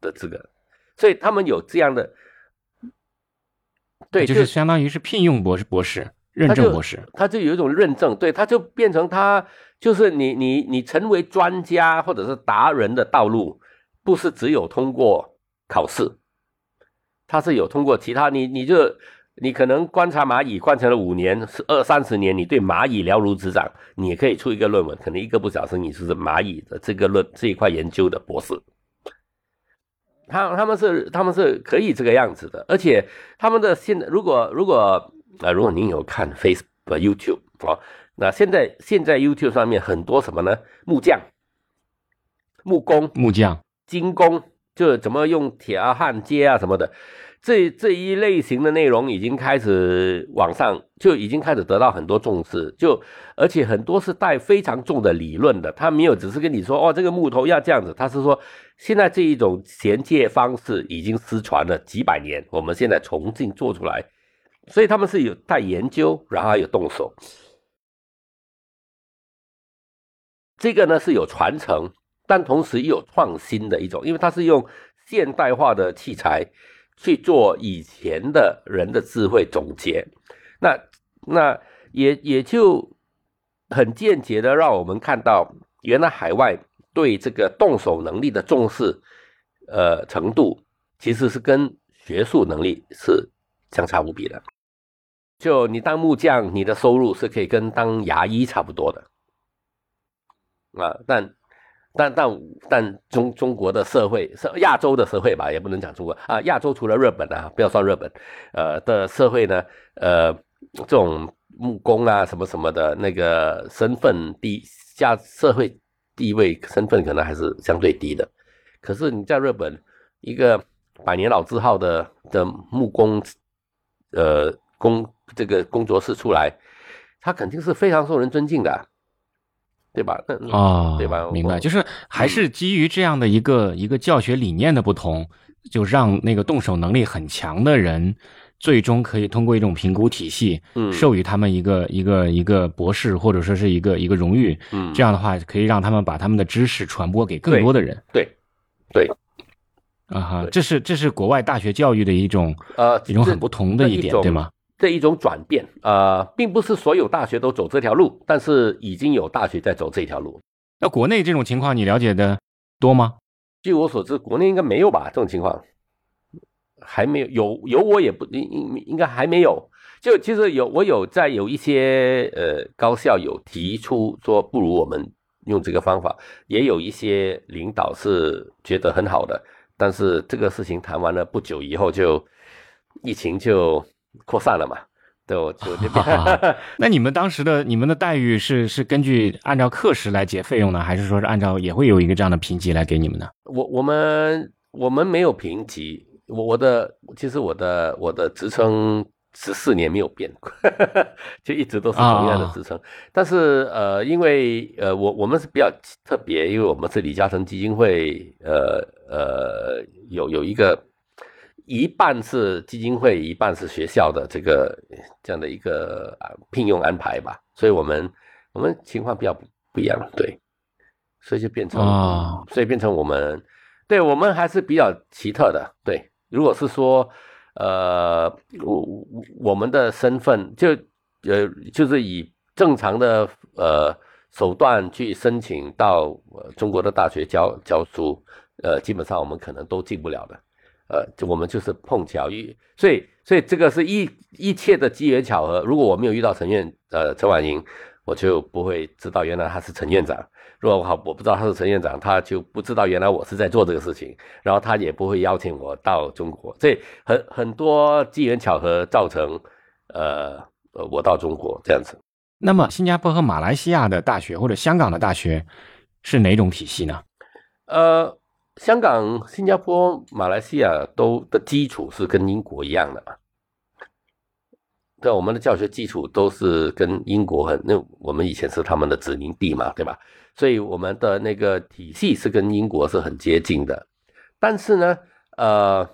的资格。所以他们有这样的，对，就是相当于是聘用博士、博士认证博士。他就有一种认证，对，他就变成他就是你你你成为专家或者是达人的道路，不是只有通过考试，他是有通过其他，你你就你可能观察蚂蚁观察了五年、是二三十年，你对蚂蚁了如指掌，你也可以出一个论文，可能一个不小心你是蚂蚁的这个论这一块研究的博士。他他们是他们是可以这个样子的，而且他们的现在如果如果啊、如果您有看 Facebook、YouTube 啊、那现在现在 YouTube 上面很多什么呢？木匠、木工、木匠。精工，就是怎么用铁啊、焊接啊什么的，这这一类型的内容已经开始网上就已经开始得到很多重视，就而且很多是带非常重的理论的，他没有只是跟你说哦这个木头要这样子，他是说现在这一种衔接方式已经失传了几百年，我们现在重新做出来，所以他们是有带研究，然后有动手。这个呢是有传承，但同时又有创新的一种，因为它是用现代化的器材去做以前的人的智慧总结，那那也也就很间接的让我们看到，原来海外对这个动手能力的重视，呃程度其实是跟学术能力是相差无比的。就你当木匠，你的收入是可以跟当牙医差不多的。啊，但但但但中中国的社会是亚洲的社会吧，也不能讲中国啊，亚洲除了日本啊，不要算日本，呃的社会呢，呃这种木工啊什么什么的那个身份低下社会地位身份可能还是相对低的，可是你在日本一个百年老字号的的木工，呃工这个工作室出来，他肯定是非常受人尊敬的啊。对吧？那哦，对吧？明白，就是还是基于这样的一个、一个教学理念的不同，就让那个动手能力很强的人，最终可以通过一种评估体系，嗯授予他们一个一个一个博士，或者说是一个一个荣誉。嗯这样的话，可以让他们把他们的知识传播给更多的人。对对，啊哈，这是这是国外大学教育的一种呃，一种很不同的一点，对吗？这一种转变，呃，并不是所有大学都走这条路，但是已经有大学在走这条路。那国内这种情况，你了解的多吗？据我所知，国内应该没有吧？这种情况还没有，有有我也不应应应该还没有。就其实有我有在有一些呃高校有提出说，不如我们用这个方法，也有一些领导是觉得很好的，但是这个事情谈完了不久以后就疫情就扩散了嘛，对，我就就变 那你们当时的你们的待遇是是根据按照课时来结费用呢，还是说是按照也会有一个这样的评级来给你们呢？我我们我们没有评级，我我的其实我的我的职称十四年没有变过，就一直都是同样的职称。但是呃，因为呃我我们是比较特别，因为我们是李嘉诚基金会，呃呃有有一个一半是基金会，一半是学校的这个这样的一个聘用安排吧，所以我们我们情况比较不一样，对，所以就变成啊，所以变成我们。对我们还是比较奇特的。对，如果是说，呃，我我们的身份就呃就是以正常的呃手段去申请到中国的大学教教书，呃，基本上我们可能都进不了的。呃，我们就是碰巧遇，所以所以这个是一一切的机缘巧合。如果我没有遇到陈院呃陈婉莹，我就不会知道原来他是陈院长。如果我好，我不知道他是陈院长，他就不知道原来我是在做这个事情，然后他也不会邀请我到中国，这很很多机缘巧合造成，呃呃，我到中国这样子。那么，新加坡和马来西亚的大学或者香港的大学是哪种体系呢？呃，香港、新加坡、马来西亚都的基础是跟英国一样的嘛？对，我们的教学基础都是跟英国很，那我们以前是他们的殖民地嘛，对吧？所以我们的那个体系是跟英国是很接近的，但是呢，呃，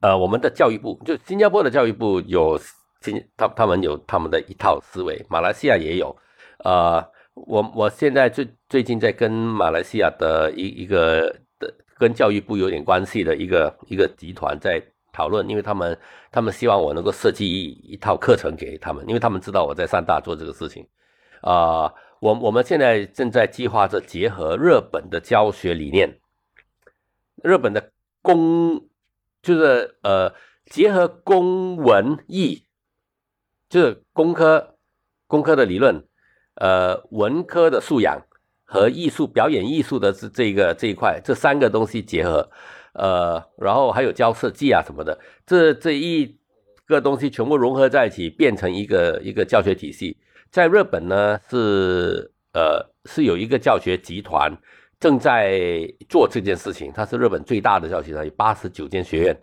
呃，我们的教育部就新加坡的教育部有新他他们有他们的一套思维，马来西亚也有，呃，我我现在最最近在跟马来西亚的一一个的跟教育部有点关系的一个一个集团在讨论，因为他们他们希望我能够设计一一套课程给他们，因为他们知道我在上大做这个事情，啊。我我们现在正在计划着结合日本的教学理念，日本的公就是呃结合公文艺，就是工科工科的理论，呃文科的素养和艺术表演艺术的这这个这一块，这三个东西结合，呃然后还有教设计啊什么的，这这一个东西全部融合在一起，变成一个一个教学体系。在日本呢，是呃是有一个教学集团正在做这件事情，它是日本最大的教学集团，有八十九间学院，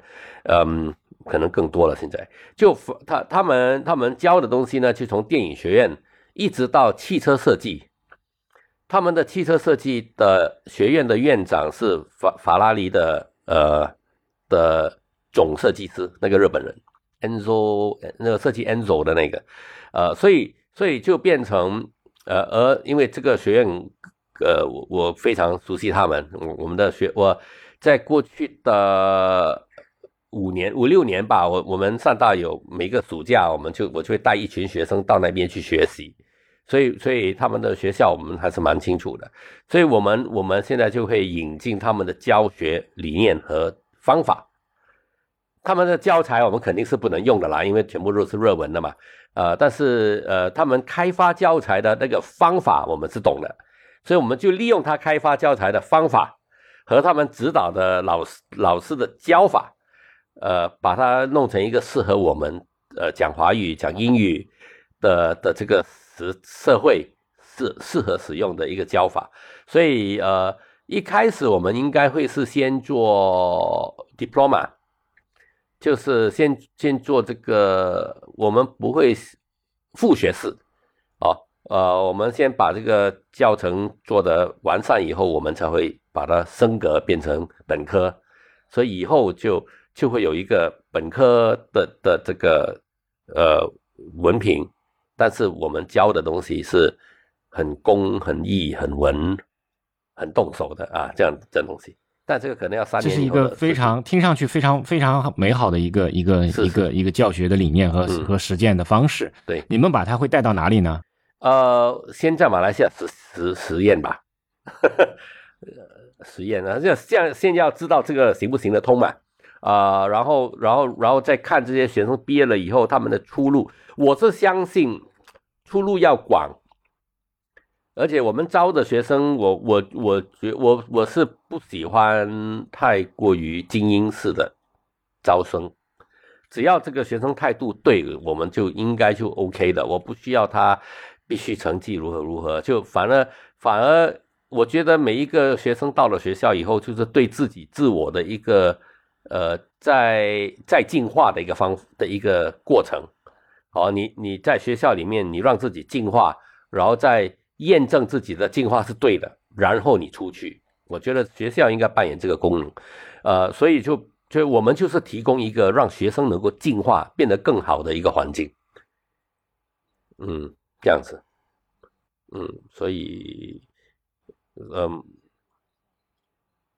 嗯，可能更多了。现在就他他们他们教的东西呢，就从电影学院一直到汽车设计，他们的汽车设计的学院的院长是法法拉利的呃的总设计师，那个日本人 Enzo 那个设计 Enzo 的那个，呃，所以。所以就变成，呃，而因为这个学院，呃，我我非常熟悉他们，我们的学我在过去的五年五六年吧，我我们上大有每个暑假，我们就我就会带一群学生到那边去学习，所以所以他们的学校我们还是蛮清楚的，所以我们我们现在就会引进他们的教学理念和方法，他们的教材我们肯定是不能用的啦，因为全部都是热文的嘛。呃，但是呃，他们开发教材的那个方法我们是懂的，所以我们就利用他开发教材的方法和他们指导的老师老师的教法，呃，把它弄成一个适合我们呃讲华语、讲英语的的这个实社会适适合使用的一个教法。所以呃，一开始我们应该会是先做 diploma。就是先先做这个，我们不会副学士，哦，呃，我们先把这个教程做得完善以后，我们才会把它升格变成本科，所以以后就就会有一个本科的的这个呃文凭，但是我们教的东西是很工、很艺、很文、很动手的啊，这样这东西。但这个可能要三年。这是一个非常听上去非常非常美好的一个一个一个一个教学的理念和和实践的方式。对，你们把它会带到哪里呢？呃，先在马来西亚实实实验吧，实验啊，这这样先要知道这个行不行得通嘛？啊，然后然后然后再看这些学生毕业了以后他们的出路。我是相信出路要广。而且我们招的学生，我我我觉我我是不喜欢太过于精英式的招生，只要这个学生态度对，我们就应该就 OK 的。我不需要他必须成绩如何如何，就反而反而我觉得每一个学生到了学校以后，就是对自己自我的一个呃，在在进化的一个方的一个过程。好，你你在学校里面，你让自己进化，然后再验证自己的进化是对的，然后你出去。我觉得学校应该扮演这个功能，呃，所以就就我们就是提供一个让学生能够进化、变得更好的一个环境。嗯，这样子。嗯，所以，嗯，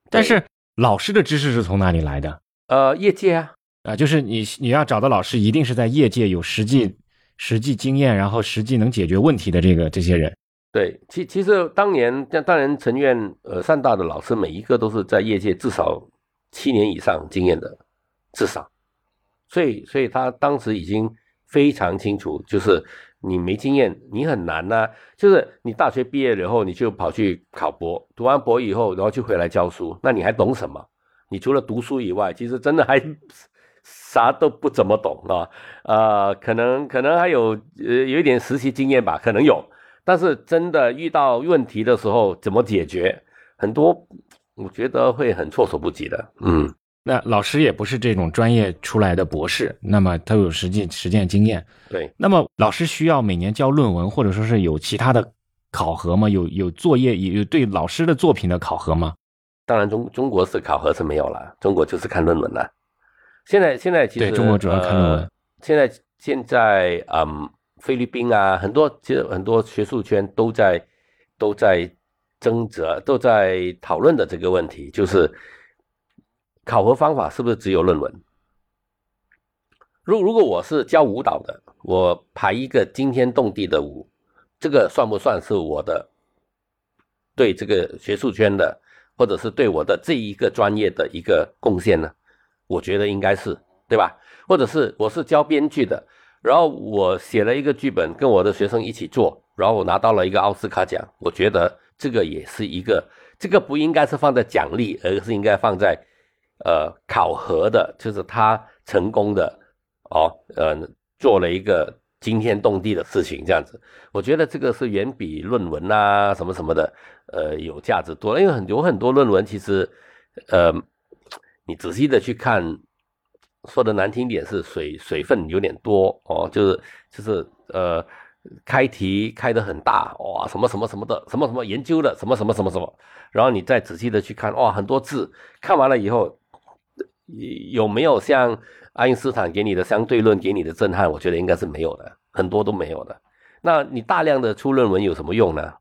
但是老师的知识是从哪里来的？呃，业界啊，啊，就是你你要找的老师，一定是在业界有实际实际经验，然后实际能解决问题的这个这些人。对，其其实当年像当然成院呃上大的老师，每一个都是在业界至少七年以上经验的，至少，所以所以他当时已经非常清楚，就是。你没经验，你很难呐。就是你大学毕业了以后，你就跑去考博，读完博以后，然后就回来教书，那你还懂什么？你除了读书以外，其实真的还啥都不怎么懂啊。呃，可能可能还有呃有一点实习经验吧，可能有，但是真的遇到问题的时候怎么解决，很多我觉得会很措手不及的。嗯。那老师也不是这种专业出来的博士，那么他有实际实践经验。对，那么老师需要每年交论文，或者说是有其他的考核吗？有有作业，有对老师的作品的考核吗？当然，中中国是考核是没有了，中国就是看论文了。现在现在其实对中国主要看论文。现在现在嗯，菲律宾啊，很多其实很多学术圈都在都在争执，都在讨论的这个问题，就是。考核方法是不是只有论文？如如果我是教舞蹈的，我排一个惊天动地的舞，这个算不算是我的对这个学术圈的，或者是对我的这一个专业的一个贡献呢？我觉得应该是，对吧？或者是我是教编剧的，然后我写了一个剧本，跟我的学生一起做，然后我拿到了一个奥斯卡奖，我觉得这个也是一个，这个不应该是放在奖励，而是应该放在。呃，考核的就是他成功的哦，呃，做了一个惊天动地的事情，这样子，我觉得这个是远比论文啊什么什么的，呃，有价值多了。因为很有很多论文，其实，呃，你仔细的去看，说的难听点是水水分有点多哦，就是就是呃，开题开的很大哇，什么什么什么的，什么什么研究的，什么什么什么什么，然后你再仔细的去看，哇，很多字，看完了以后。有没有像爱因斯坦给你的相对论给你的震撼？我觉得应该是没有的，很多都没有的。那你大量的出论文有什么用呢？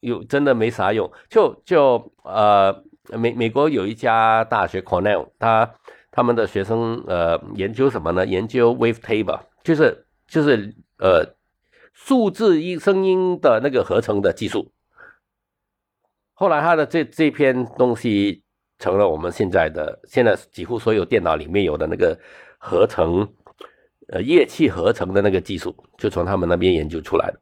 有真的没啥用。就就呃，美美国有一家大学 Cornell，他他们的学生呃研究什么呢？研究 wave table，就是就是呃数字音声音的那个合成的技术。后来他的这这篇东西。成了我们现在的现在几乎所有电脑里面有的那个合成，呃，乐器合成的那个技术，就从他们那边研究出来的。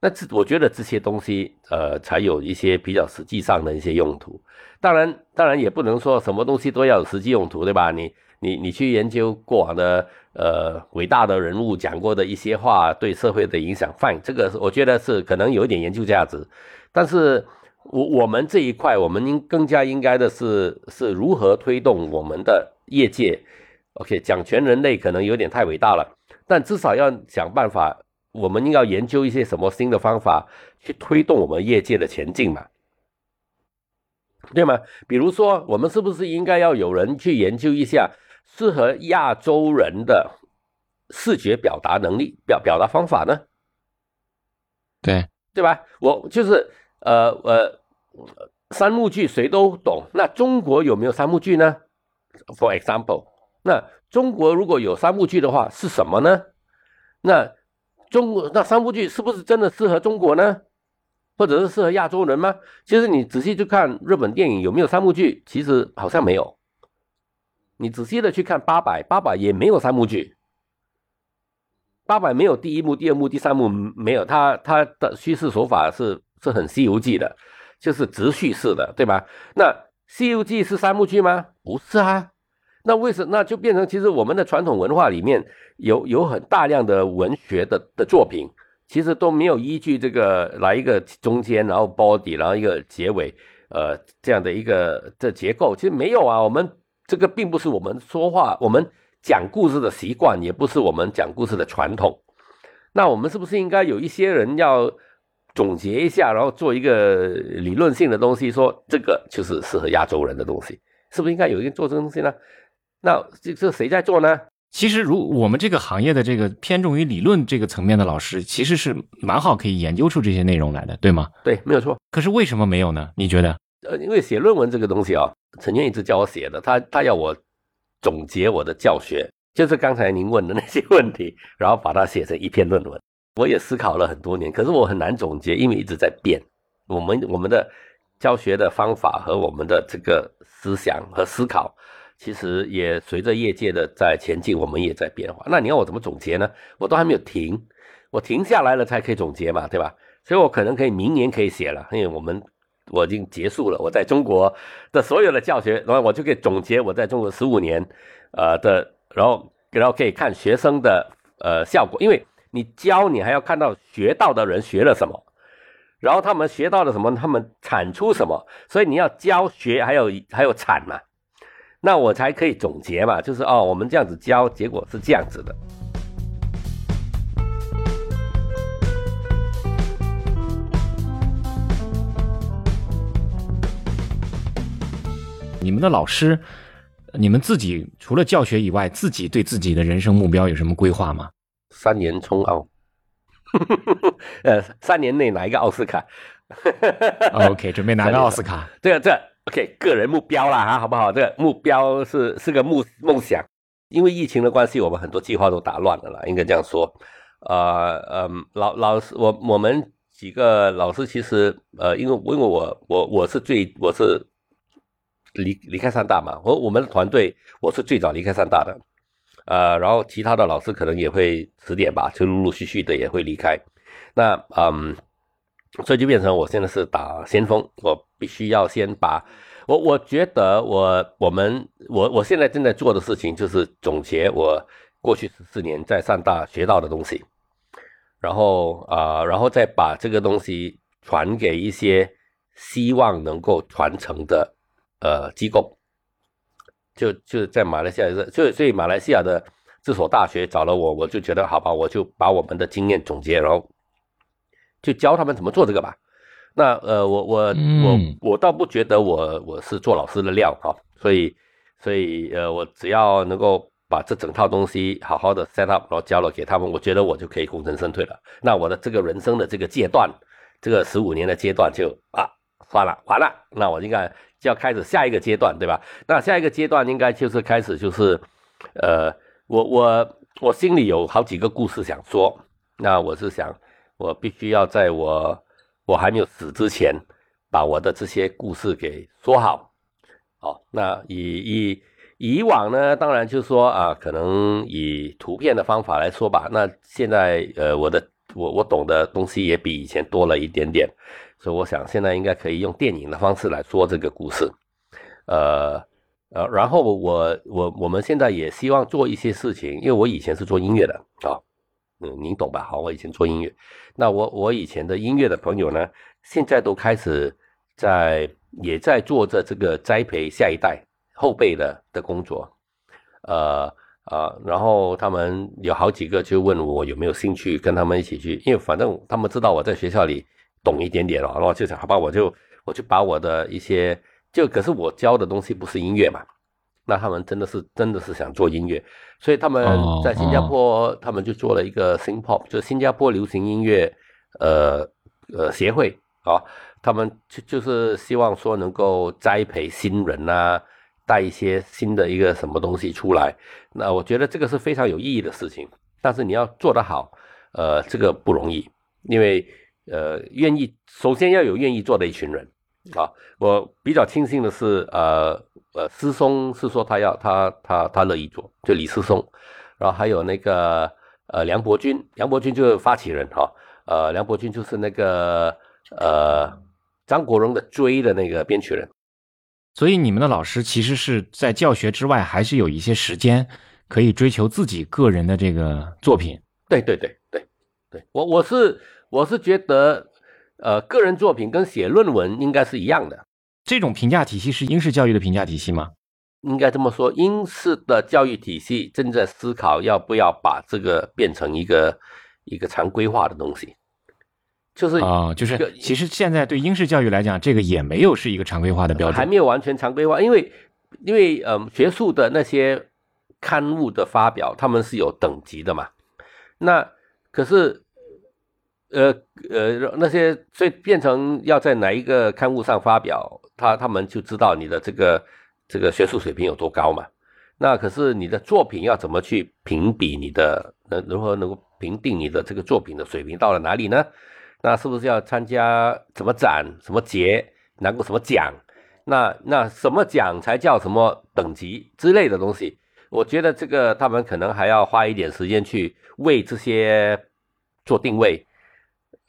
那这我觉得这些东西，呃，才有一些比较实际上的一些用途。当然，当然也不能说什么东西都要有实际用途，对吧？你你你去研究过往的呃伟大的人物讲过的一些话对社会的影响，fine，这个我觉得是可能有一点研究价值，但是。我我们这一块，我们应更加应该的是是如何推动我们的业界。OK，讲全人类可能有点太伟大了，但至少要想办法，我们要研究一些什么新的方法去推动我们业界的前进嘛，对吗？比如说，我们是不是应该要有人去研究一下适合亚洲人的视觉表达能力表表达方法呢？对，对吧？我就是。呃呃，三幕剧谁都懂，那中国有没有三幕剧呢？For example，那中国如果有三幕剧的话是什么呢？那中国那三部剧是不是真的适合中国呢？或者是适合亚洲人吗？其实你仔细去看日本电影有没有三部剧，其实好像没有。你仔细的去看八百，八百也没有三部剧。八百没有第一幕、第二幕、第三幕没有，它它的叙事手法是。是很《西游记》的，就是直叙事的，对吧？那《西游记》是三部剧吗？不是啊。那为什么？那就变成其实我们的传统文化里面有有很大量的文学的的作品，其实都没有依据这个来一个中间，然后 body，然后一个结尾，呃，这样的一个这结构，其实没有啊。我们这个并不是我们说话，我们讲故事的习惯，也不是我们讲故事的传统。那我们是不是应该有一些人要总结一下，然后做一个理论性的东西，说这个就是适合亚洲人的东西，是不是应该有一个做这个东西呢？那这这谁在做呢？其实，如我们这个行业的这个偏重于理论这个层面的老师，其实是蛮好可以研究出这些内容来的，对吗？对，没有错。可是为什么没有呢？你觉得？呃，因为写论文这个东西啊，陈燕一直叫我写的，他他要我总结我的教学，就是刚才您问的那些问题，然后把它写成一篇论文。我也思考了很多年，可是我很难总结，因为一直在变。我们我们的教学的方法和我们的这个思想和思考。其实也随着业界的在前进，我们也在变化。那你要我怎么总结呢？我都还没有停，我停下来了才可以总结嘛，对吧？所以我可能可以明年可以写了，因为我们我已经结束了我在中国的所有的教学，然后我就可以总结我在中国十五年，呃的，然后然后可以看学生的呃效果，因为你教你还要看到学到的人学了什么，然后他们学到了什么，他们产出什么，所以你要教学还有还有产嘛。那我才可以总结嘛，就是哦，我们这样子教，结果是这样子的。你们的老师，你们自己除了教学以外，自己对自己的人生目标有什么规划吗？三年冲奥，呃，三年内拿一个奥斯卡。OK，准备拿个奥斯卡。这个这。OK，个人目标啦，哈，好不好？这个目标是是个梦梦想，因为疫情的关系，我们很多计划都打乱了啦，应该这样说。呃，嗯，老老师，我我们几个老师其实，呃，因为因为我我我是最我是离离开上大嘛，我我们的团队我是最早离开上大的，呃，然后其他的老师可能也会迟点吧，就陆陆续续的也会离开。那嗯。所以就变成我现在是打先锋，我必须要先把我我觉得我我们我我现在正在做的事情就是总结我过去十四年在上大学到的东西，然后啊，然后再把这个东西传给一些希望能够传承的呃机构，就就在马来西亚，就所以马来西亚的这所大学找了我，我就觉得好吧，我就把我们的经验总结，然后。就教他们怎么做这个吧。那呃，我我我我倒不觉得我我是做老师的料哈，所以所以呃，我只要能够把这整套东西好好的 set up，然后教了给他们，我觉得我就可以功成身退了。那我的这个人生的这个阶段，这个十五年的阶段就啊算了完了。那我应该就要开始下一个阶段，对吧？那下一个阶段应该就是开始就是呃，我我我心里有好几个故事想说，那我是想。我必须要在我我还没有死之前，把我的这些故事给说好。好，那以以以往呢，当然就是说啊，可能以图片的方法来说吧。那现在呃，我的我我懂的东西也比以前多了一点点，所以我想现在应该可以用电影的方式来说这个故事。呃呃，然后我我我们现在也希望做一些事情，因为我以前是做音乐的啊。嗯，您懂吧？好，我以前做音乐，那我我以前的音乐的朋友呢，现在都开始在也在做着这个栽培下一代后辈的的工作，呃呃，然后他们有好几个就问我有没有兴趣跟他们一起去，因为反正他们知道我在学校里懂一点点了，然后就想好吧，我就我就把我的一些就可是我教的东西不是音乐嘛。那他们真的是真的是想做音乐，所以他们在新加坡，他们就做了一个 Sing Pop，就新加坡流行音乐，呃呃协会啊，他们就就是希望说能够栽培新人呐，带一些新的一个什么东西出来。那我觉得这个是非常有意义的事情，但是你要做得好，呃，这个不容易，因为呃，愿意首先要有愿意做的一群人啊。我比较庆幸的是，呃。呃，思松是说他要他他他乐意做，就李思松，然后还有那个呃梁伯君，梁伯君就是发起人哈，呃梁伯君就是那个呃张国荣的追的那个编曲人，所以你们的老师其实是在教学之外，还是有一些时间可以追求自己个人的这个作品。对对对对，对我我是我是觉得，呃，个人作品跟写论文应该是一样的。这种评价体系是英式教育的评价体系吗？应该这么说，英式的教育体系正在思考要不要把这个变成一个一个常规化的东西。就是啊，就是其实现在对英式教育来讲，这个也没有是一个常规化的标准，还没有完全常规化，因为因为嗯，学术的那些刊物的发表，他们是有等级的嘛。那可是呃呃那些所以变成要在哪一个刊物上发表，他他们就知道你的这个这个学术水平有多高嘛。那可是你的作品要怎么去评比你的，能如何能够评定你的这个作品的水平到了哪里呢？那是不是要参加什么展、什么节，拿过什么奖？那那什么奖才叫什么等级之类的东西？我觉得这个他们可能还要花一点时间去为这些做定位。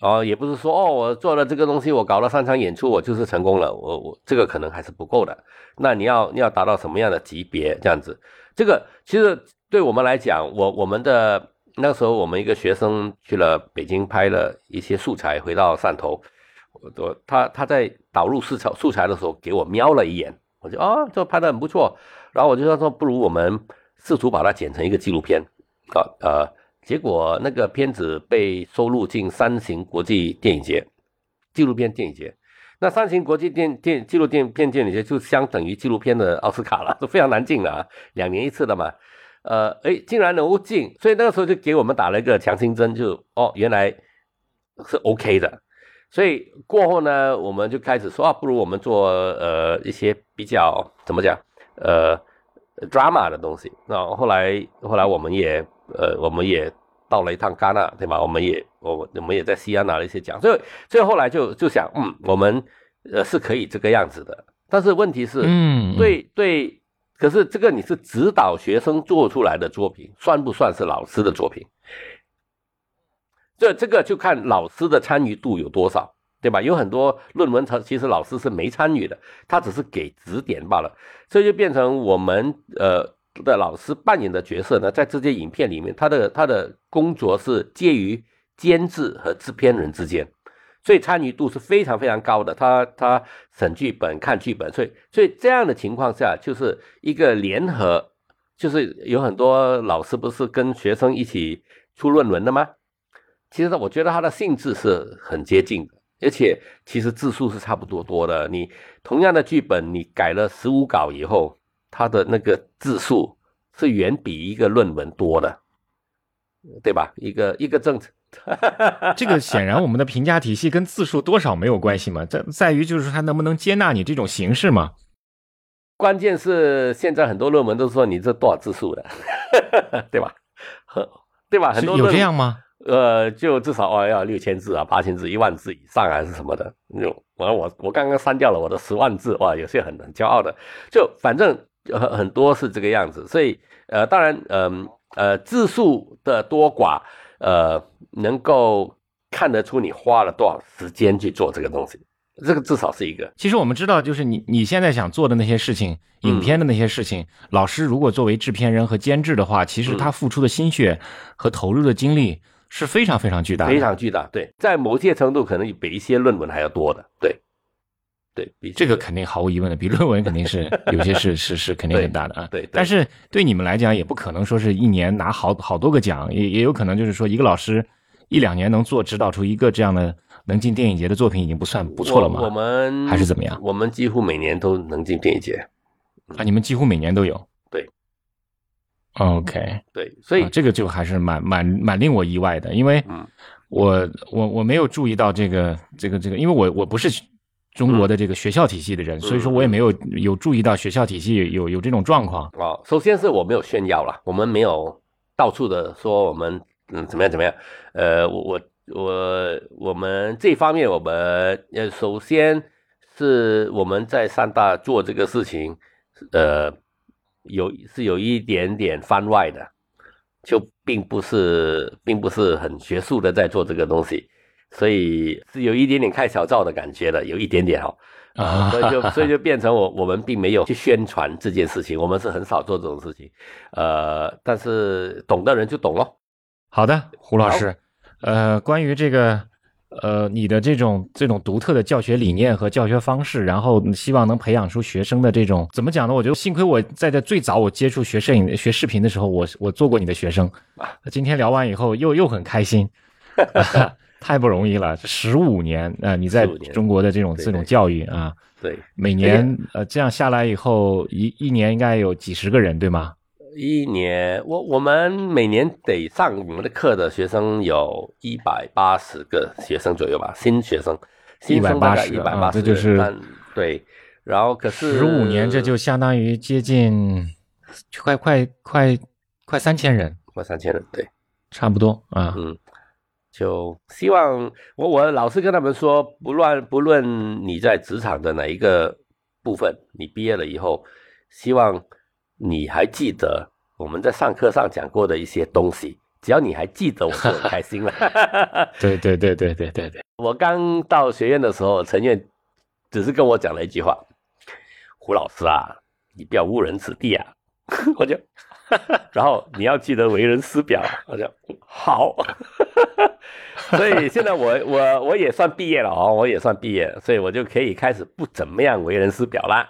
哦，也不是说哦，我做了这个东西，我搞了三场演出，我就是成功了。我我这个可能还是不够的。那你要你要达到什么样的级别？这样子，这个其实对我们来讲，我我们的。那时候我们一个学生去了北京拍了一些素材，回到汕头，我他他在导入素材素材的时候给我瞄了一眼，我就啊，这拍的很不错，然后我就说说不如我们试图把它剪成一个纪录片，啊呃，结果那个片子被收录进三型国际电影节纪录片电影节，那三型国际电电纪录片片电影节就相等于纪录片的奥斯卡了，都 非常难进的啊，两年一次的嘛。呃，哎，竟然能够进，所以那个时候就给我们打了一个强心针，就哦，原来是 OK 的。所以过后呢，我们就开始说啊，不如我们做呃一些比较怎么讲，呃，drama 的东西。那后来后来我们也呃我们也到了一趟戛纳，对吧？我们也我我们也在西安拿了一些奖，所以所以后来就就想，嗯，我们呃是可以这个样子的。但是问题是，嗯，对对。可是这个你是指导学生做出来的作品，算不算是老师的作品？这这个就看老师的参与度有多少，对吧？有很多论文，他其实老师是没参与的，他只是给指点罢了。所以就变成我们呃的老师扮演的角色呢，在这些影片里面，他的他的工作是介于监制和制片人之间。所以参与度是非常非常高的，他他审剧本、看剧本，所以所以这样的情况下，就是一个联合，就是有很多老师不是跟学生一起出论文的吗？其实我觉得它的性质是很接近的，而且其实字数是差不多多的。你同样的剧本，你改了十五稿以后，它的那个字数是远比一个论文多的，对吧？一个一个政策。这个显然我们的评价体系跟字数多少没有关系嘛，在在于就是说他能不能接纳你这种形式嘛。关键是现在很多论文都说你这多少字数的，对吧？和对吧？很多有这样吗？呃，就至少哦要六千字啊，八千字、一万字以上还是什么的。就我我我刚刚删掉了我的十万字，哇，有些很很骄傲的。就反正很很多是这个样子，所以呃，当然嗯呃字数的多寡。呃，能够看得出你花了多少时间去做这个东西，这个至少是一个。其实我们知道，就是你你现在想做的那些事情，影片的那些事情，老师如果作为制片人和监制的话，其实他付出的心血和投入的精力是非常非常巨大，非常巨大。对，在某些程度可能比一些论文还要多的。对。对比这个肯定毫无疑问的，比论文肯定是 有些是是是肯定很大的啊。对，但是对你们来讲也不可能说是一年拿好好多个奖，也也有可能就是说一个老师一两年能做指导出一个这样的能进电影节的作品已经不算不错了嘛？我们还是怎么样？我们几乎每年都能进电影节啊！你们几乎每年都有？对，OK，对，所以这个就还是蛮蛮蛮令我意外的，因为我我我没有注意到这个这个这个，因为我我不是。中国的这个学校体系的人，所以说我也没有有注意到学校体系有有这种状况啊。首先是我没有炫耀了，我们没有到处的说我们嗯怎么样怎么样。呃，我我我我们这方面我们呃首先是我们在三大做这个事情，呃有是有一点点番外的，就并不是并不是很学术的在做这个东西。所以是有一点点开小灶的感觉的，有一点点哈，啊，所以就所以就变成我我们并没有去宣传这件事情，我们是很少做这种事情，呃，但是懂的人就懂咯。好的，胡老师，呃，关于这个。呃，你的这种这种独特的教学理念和教学方式，然后希望能培养出学生的这种怎么讲呢？我觉得幸亏我在这最早我接触学摄影、学视频的时候，我我做过你的学生。今天聊完以后，又又很开心，太不容易了，十五年啊！你在中国的这种这种教育啊，对，每年呃这样下来以后，一一年应该有几十个人，对吗？一年，我我们每年得上我们的课的学生有一百八十个学生左右吧，新学生，一百八十，一百八十，这就是对。然后可是十五年，这就相当于接近快快快快三千人，快三千人，对，差不多啊。嗯，就希望我我老是跟他们说，不论不论你在职场的哪一个部分，你毕业了以后，希望。你还记得我们在上课上讲过的一些东西？只要你还记得，我就很开心了。对对对对对对对。我刚到学院的时候，陈院只是跟我讲了一句话：“胡老师啊，你不要误人子弟啊。”我就，然后你要记得为人师表。我就好。所以现在我我我也算毕业了哦，我也算毕业，所以我就可以开始不怎么样为人师表啦。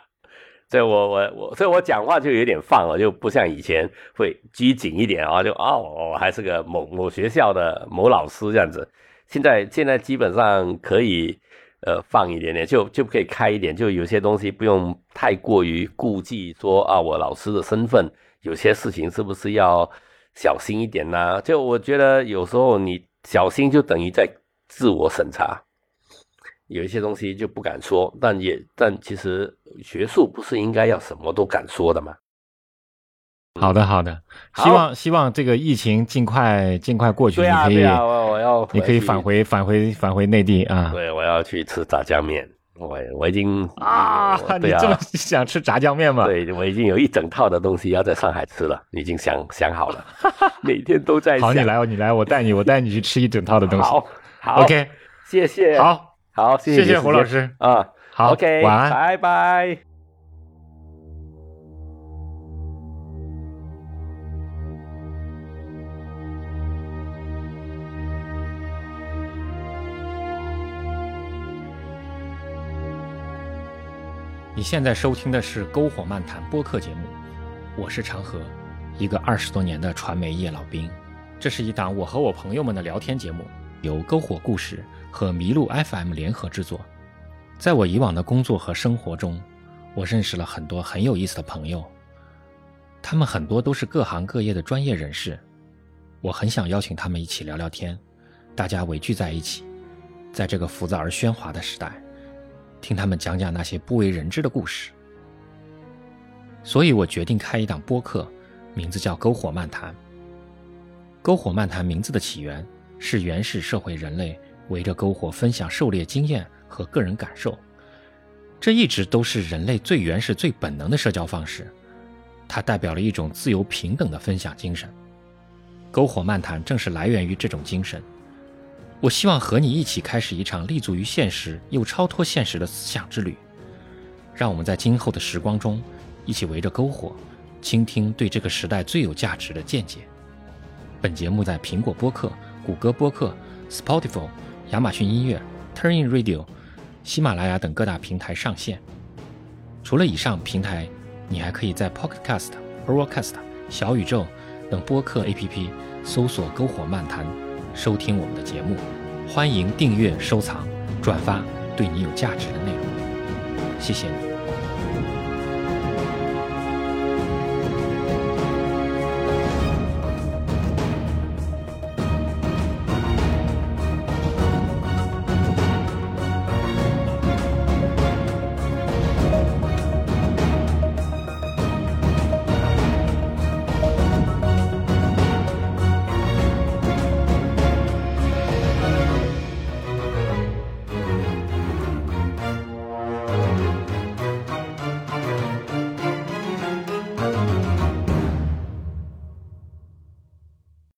所以，我我我，所以我讲话就有点放了，就不像以前会拘谨一点啊，就哦，我还是个某某学校的某老师这样子。现在现在基本上可以呃放一点点，就就可以开一点，就有些东西不用太过于顾忌，说啊，我老师的身份，有些事情是不是要小心一点呢？就我觉得有时候你小心，就等于在自我审查。有一些东西就不敢说，但也但其实学术不是应该要什么都敢说的吗？好的，好的，希望希望这个疫情尽快尽快过去。对啊，对啊，我我要你可以返回返回返回内地啊。对，我要去吃炸酱面。我我已经啊，你这么 想吃炸酱面吗？对，我已经有一整套的东西要在上海吃了，已经想想好了，每天都在。好，你来，你来，我带你，我带你去吃一整套的东西。好，好，OK，谢谢。好。好，谢谢胡老师啊。好，OK，晚安，拜拜。你现在收听的是《篝火漫谈》播客节目，我是长河，一个二十多年的传媒业老兵。这是一档我和我朋友们的聊天节目，由篝火故事。和麋鹿 FM 联合制作。在我以往的工作和生活中，我认识了很多很有意思的朋友，他们很多都是各行各业的专业人士。我很想邀请他们一起聊聊天，大家围聚在一起，在这个浮躁而喧哗的时代，听他们讲讲那些不为人知的故事。所以我决定开一档播客，名字叫《篝火漫谈》。篝火漫谈名字的起源是原始社会人类。围着篝火分享狩猎经验和个人感受，这一直都是人类最原始、最本能的社交方式。它代表了一种自由平等的分享精神。篝火漫谈正是来源于这种精神。我希望和你一起开始一场立足于现实又超脱现实的思想之旅。让我们在今后的时光中，一起围着篝火，倾听对这个时代最有价值的见解。本节目在苹果播客、谷歌播客、Spotify。亚马逊音乐、Turnin Radio、喜马拉雅等各大平台上线。除了以上平台，你还可以在 Pocket Cast、Overcast、小宇宙等播客 APP 搜索“篝火漫谈”，收听我们的节目。欢迎订阅、收藏、转发对你有价值的内容。谢谢你。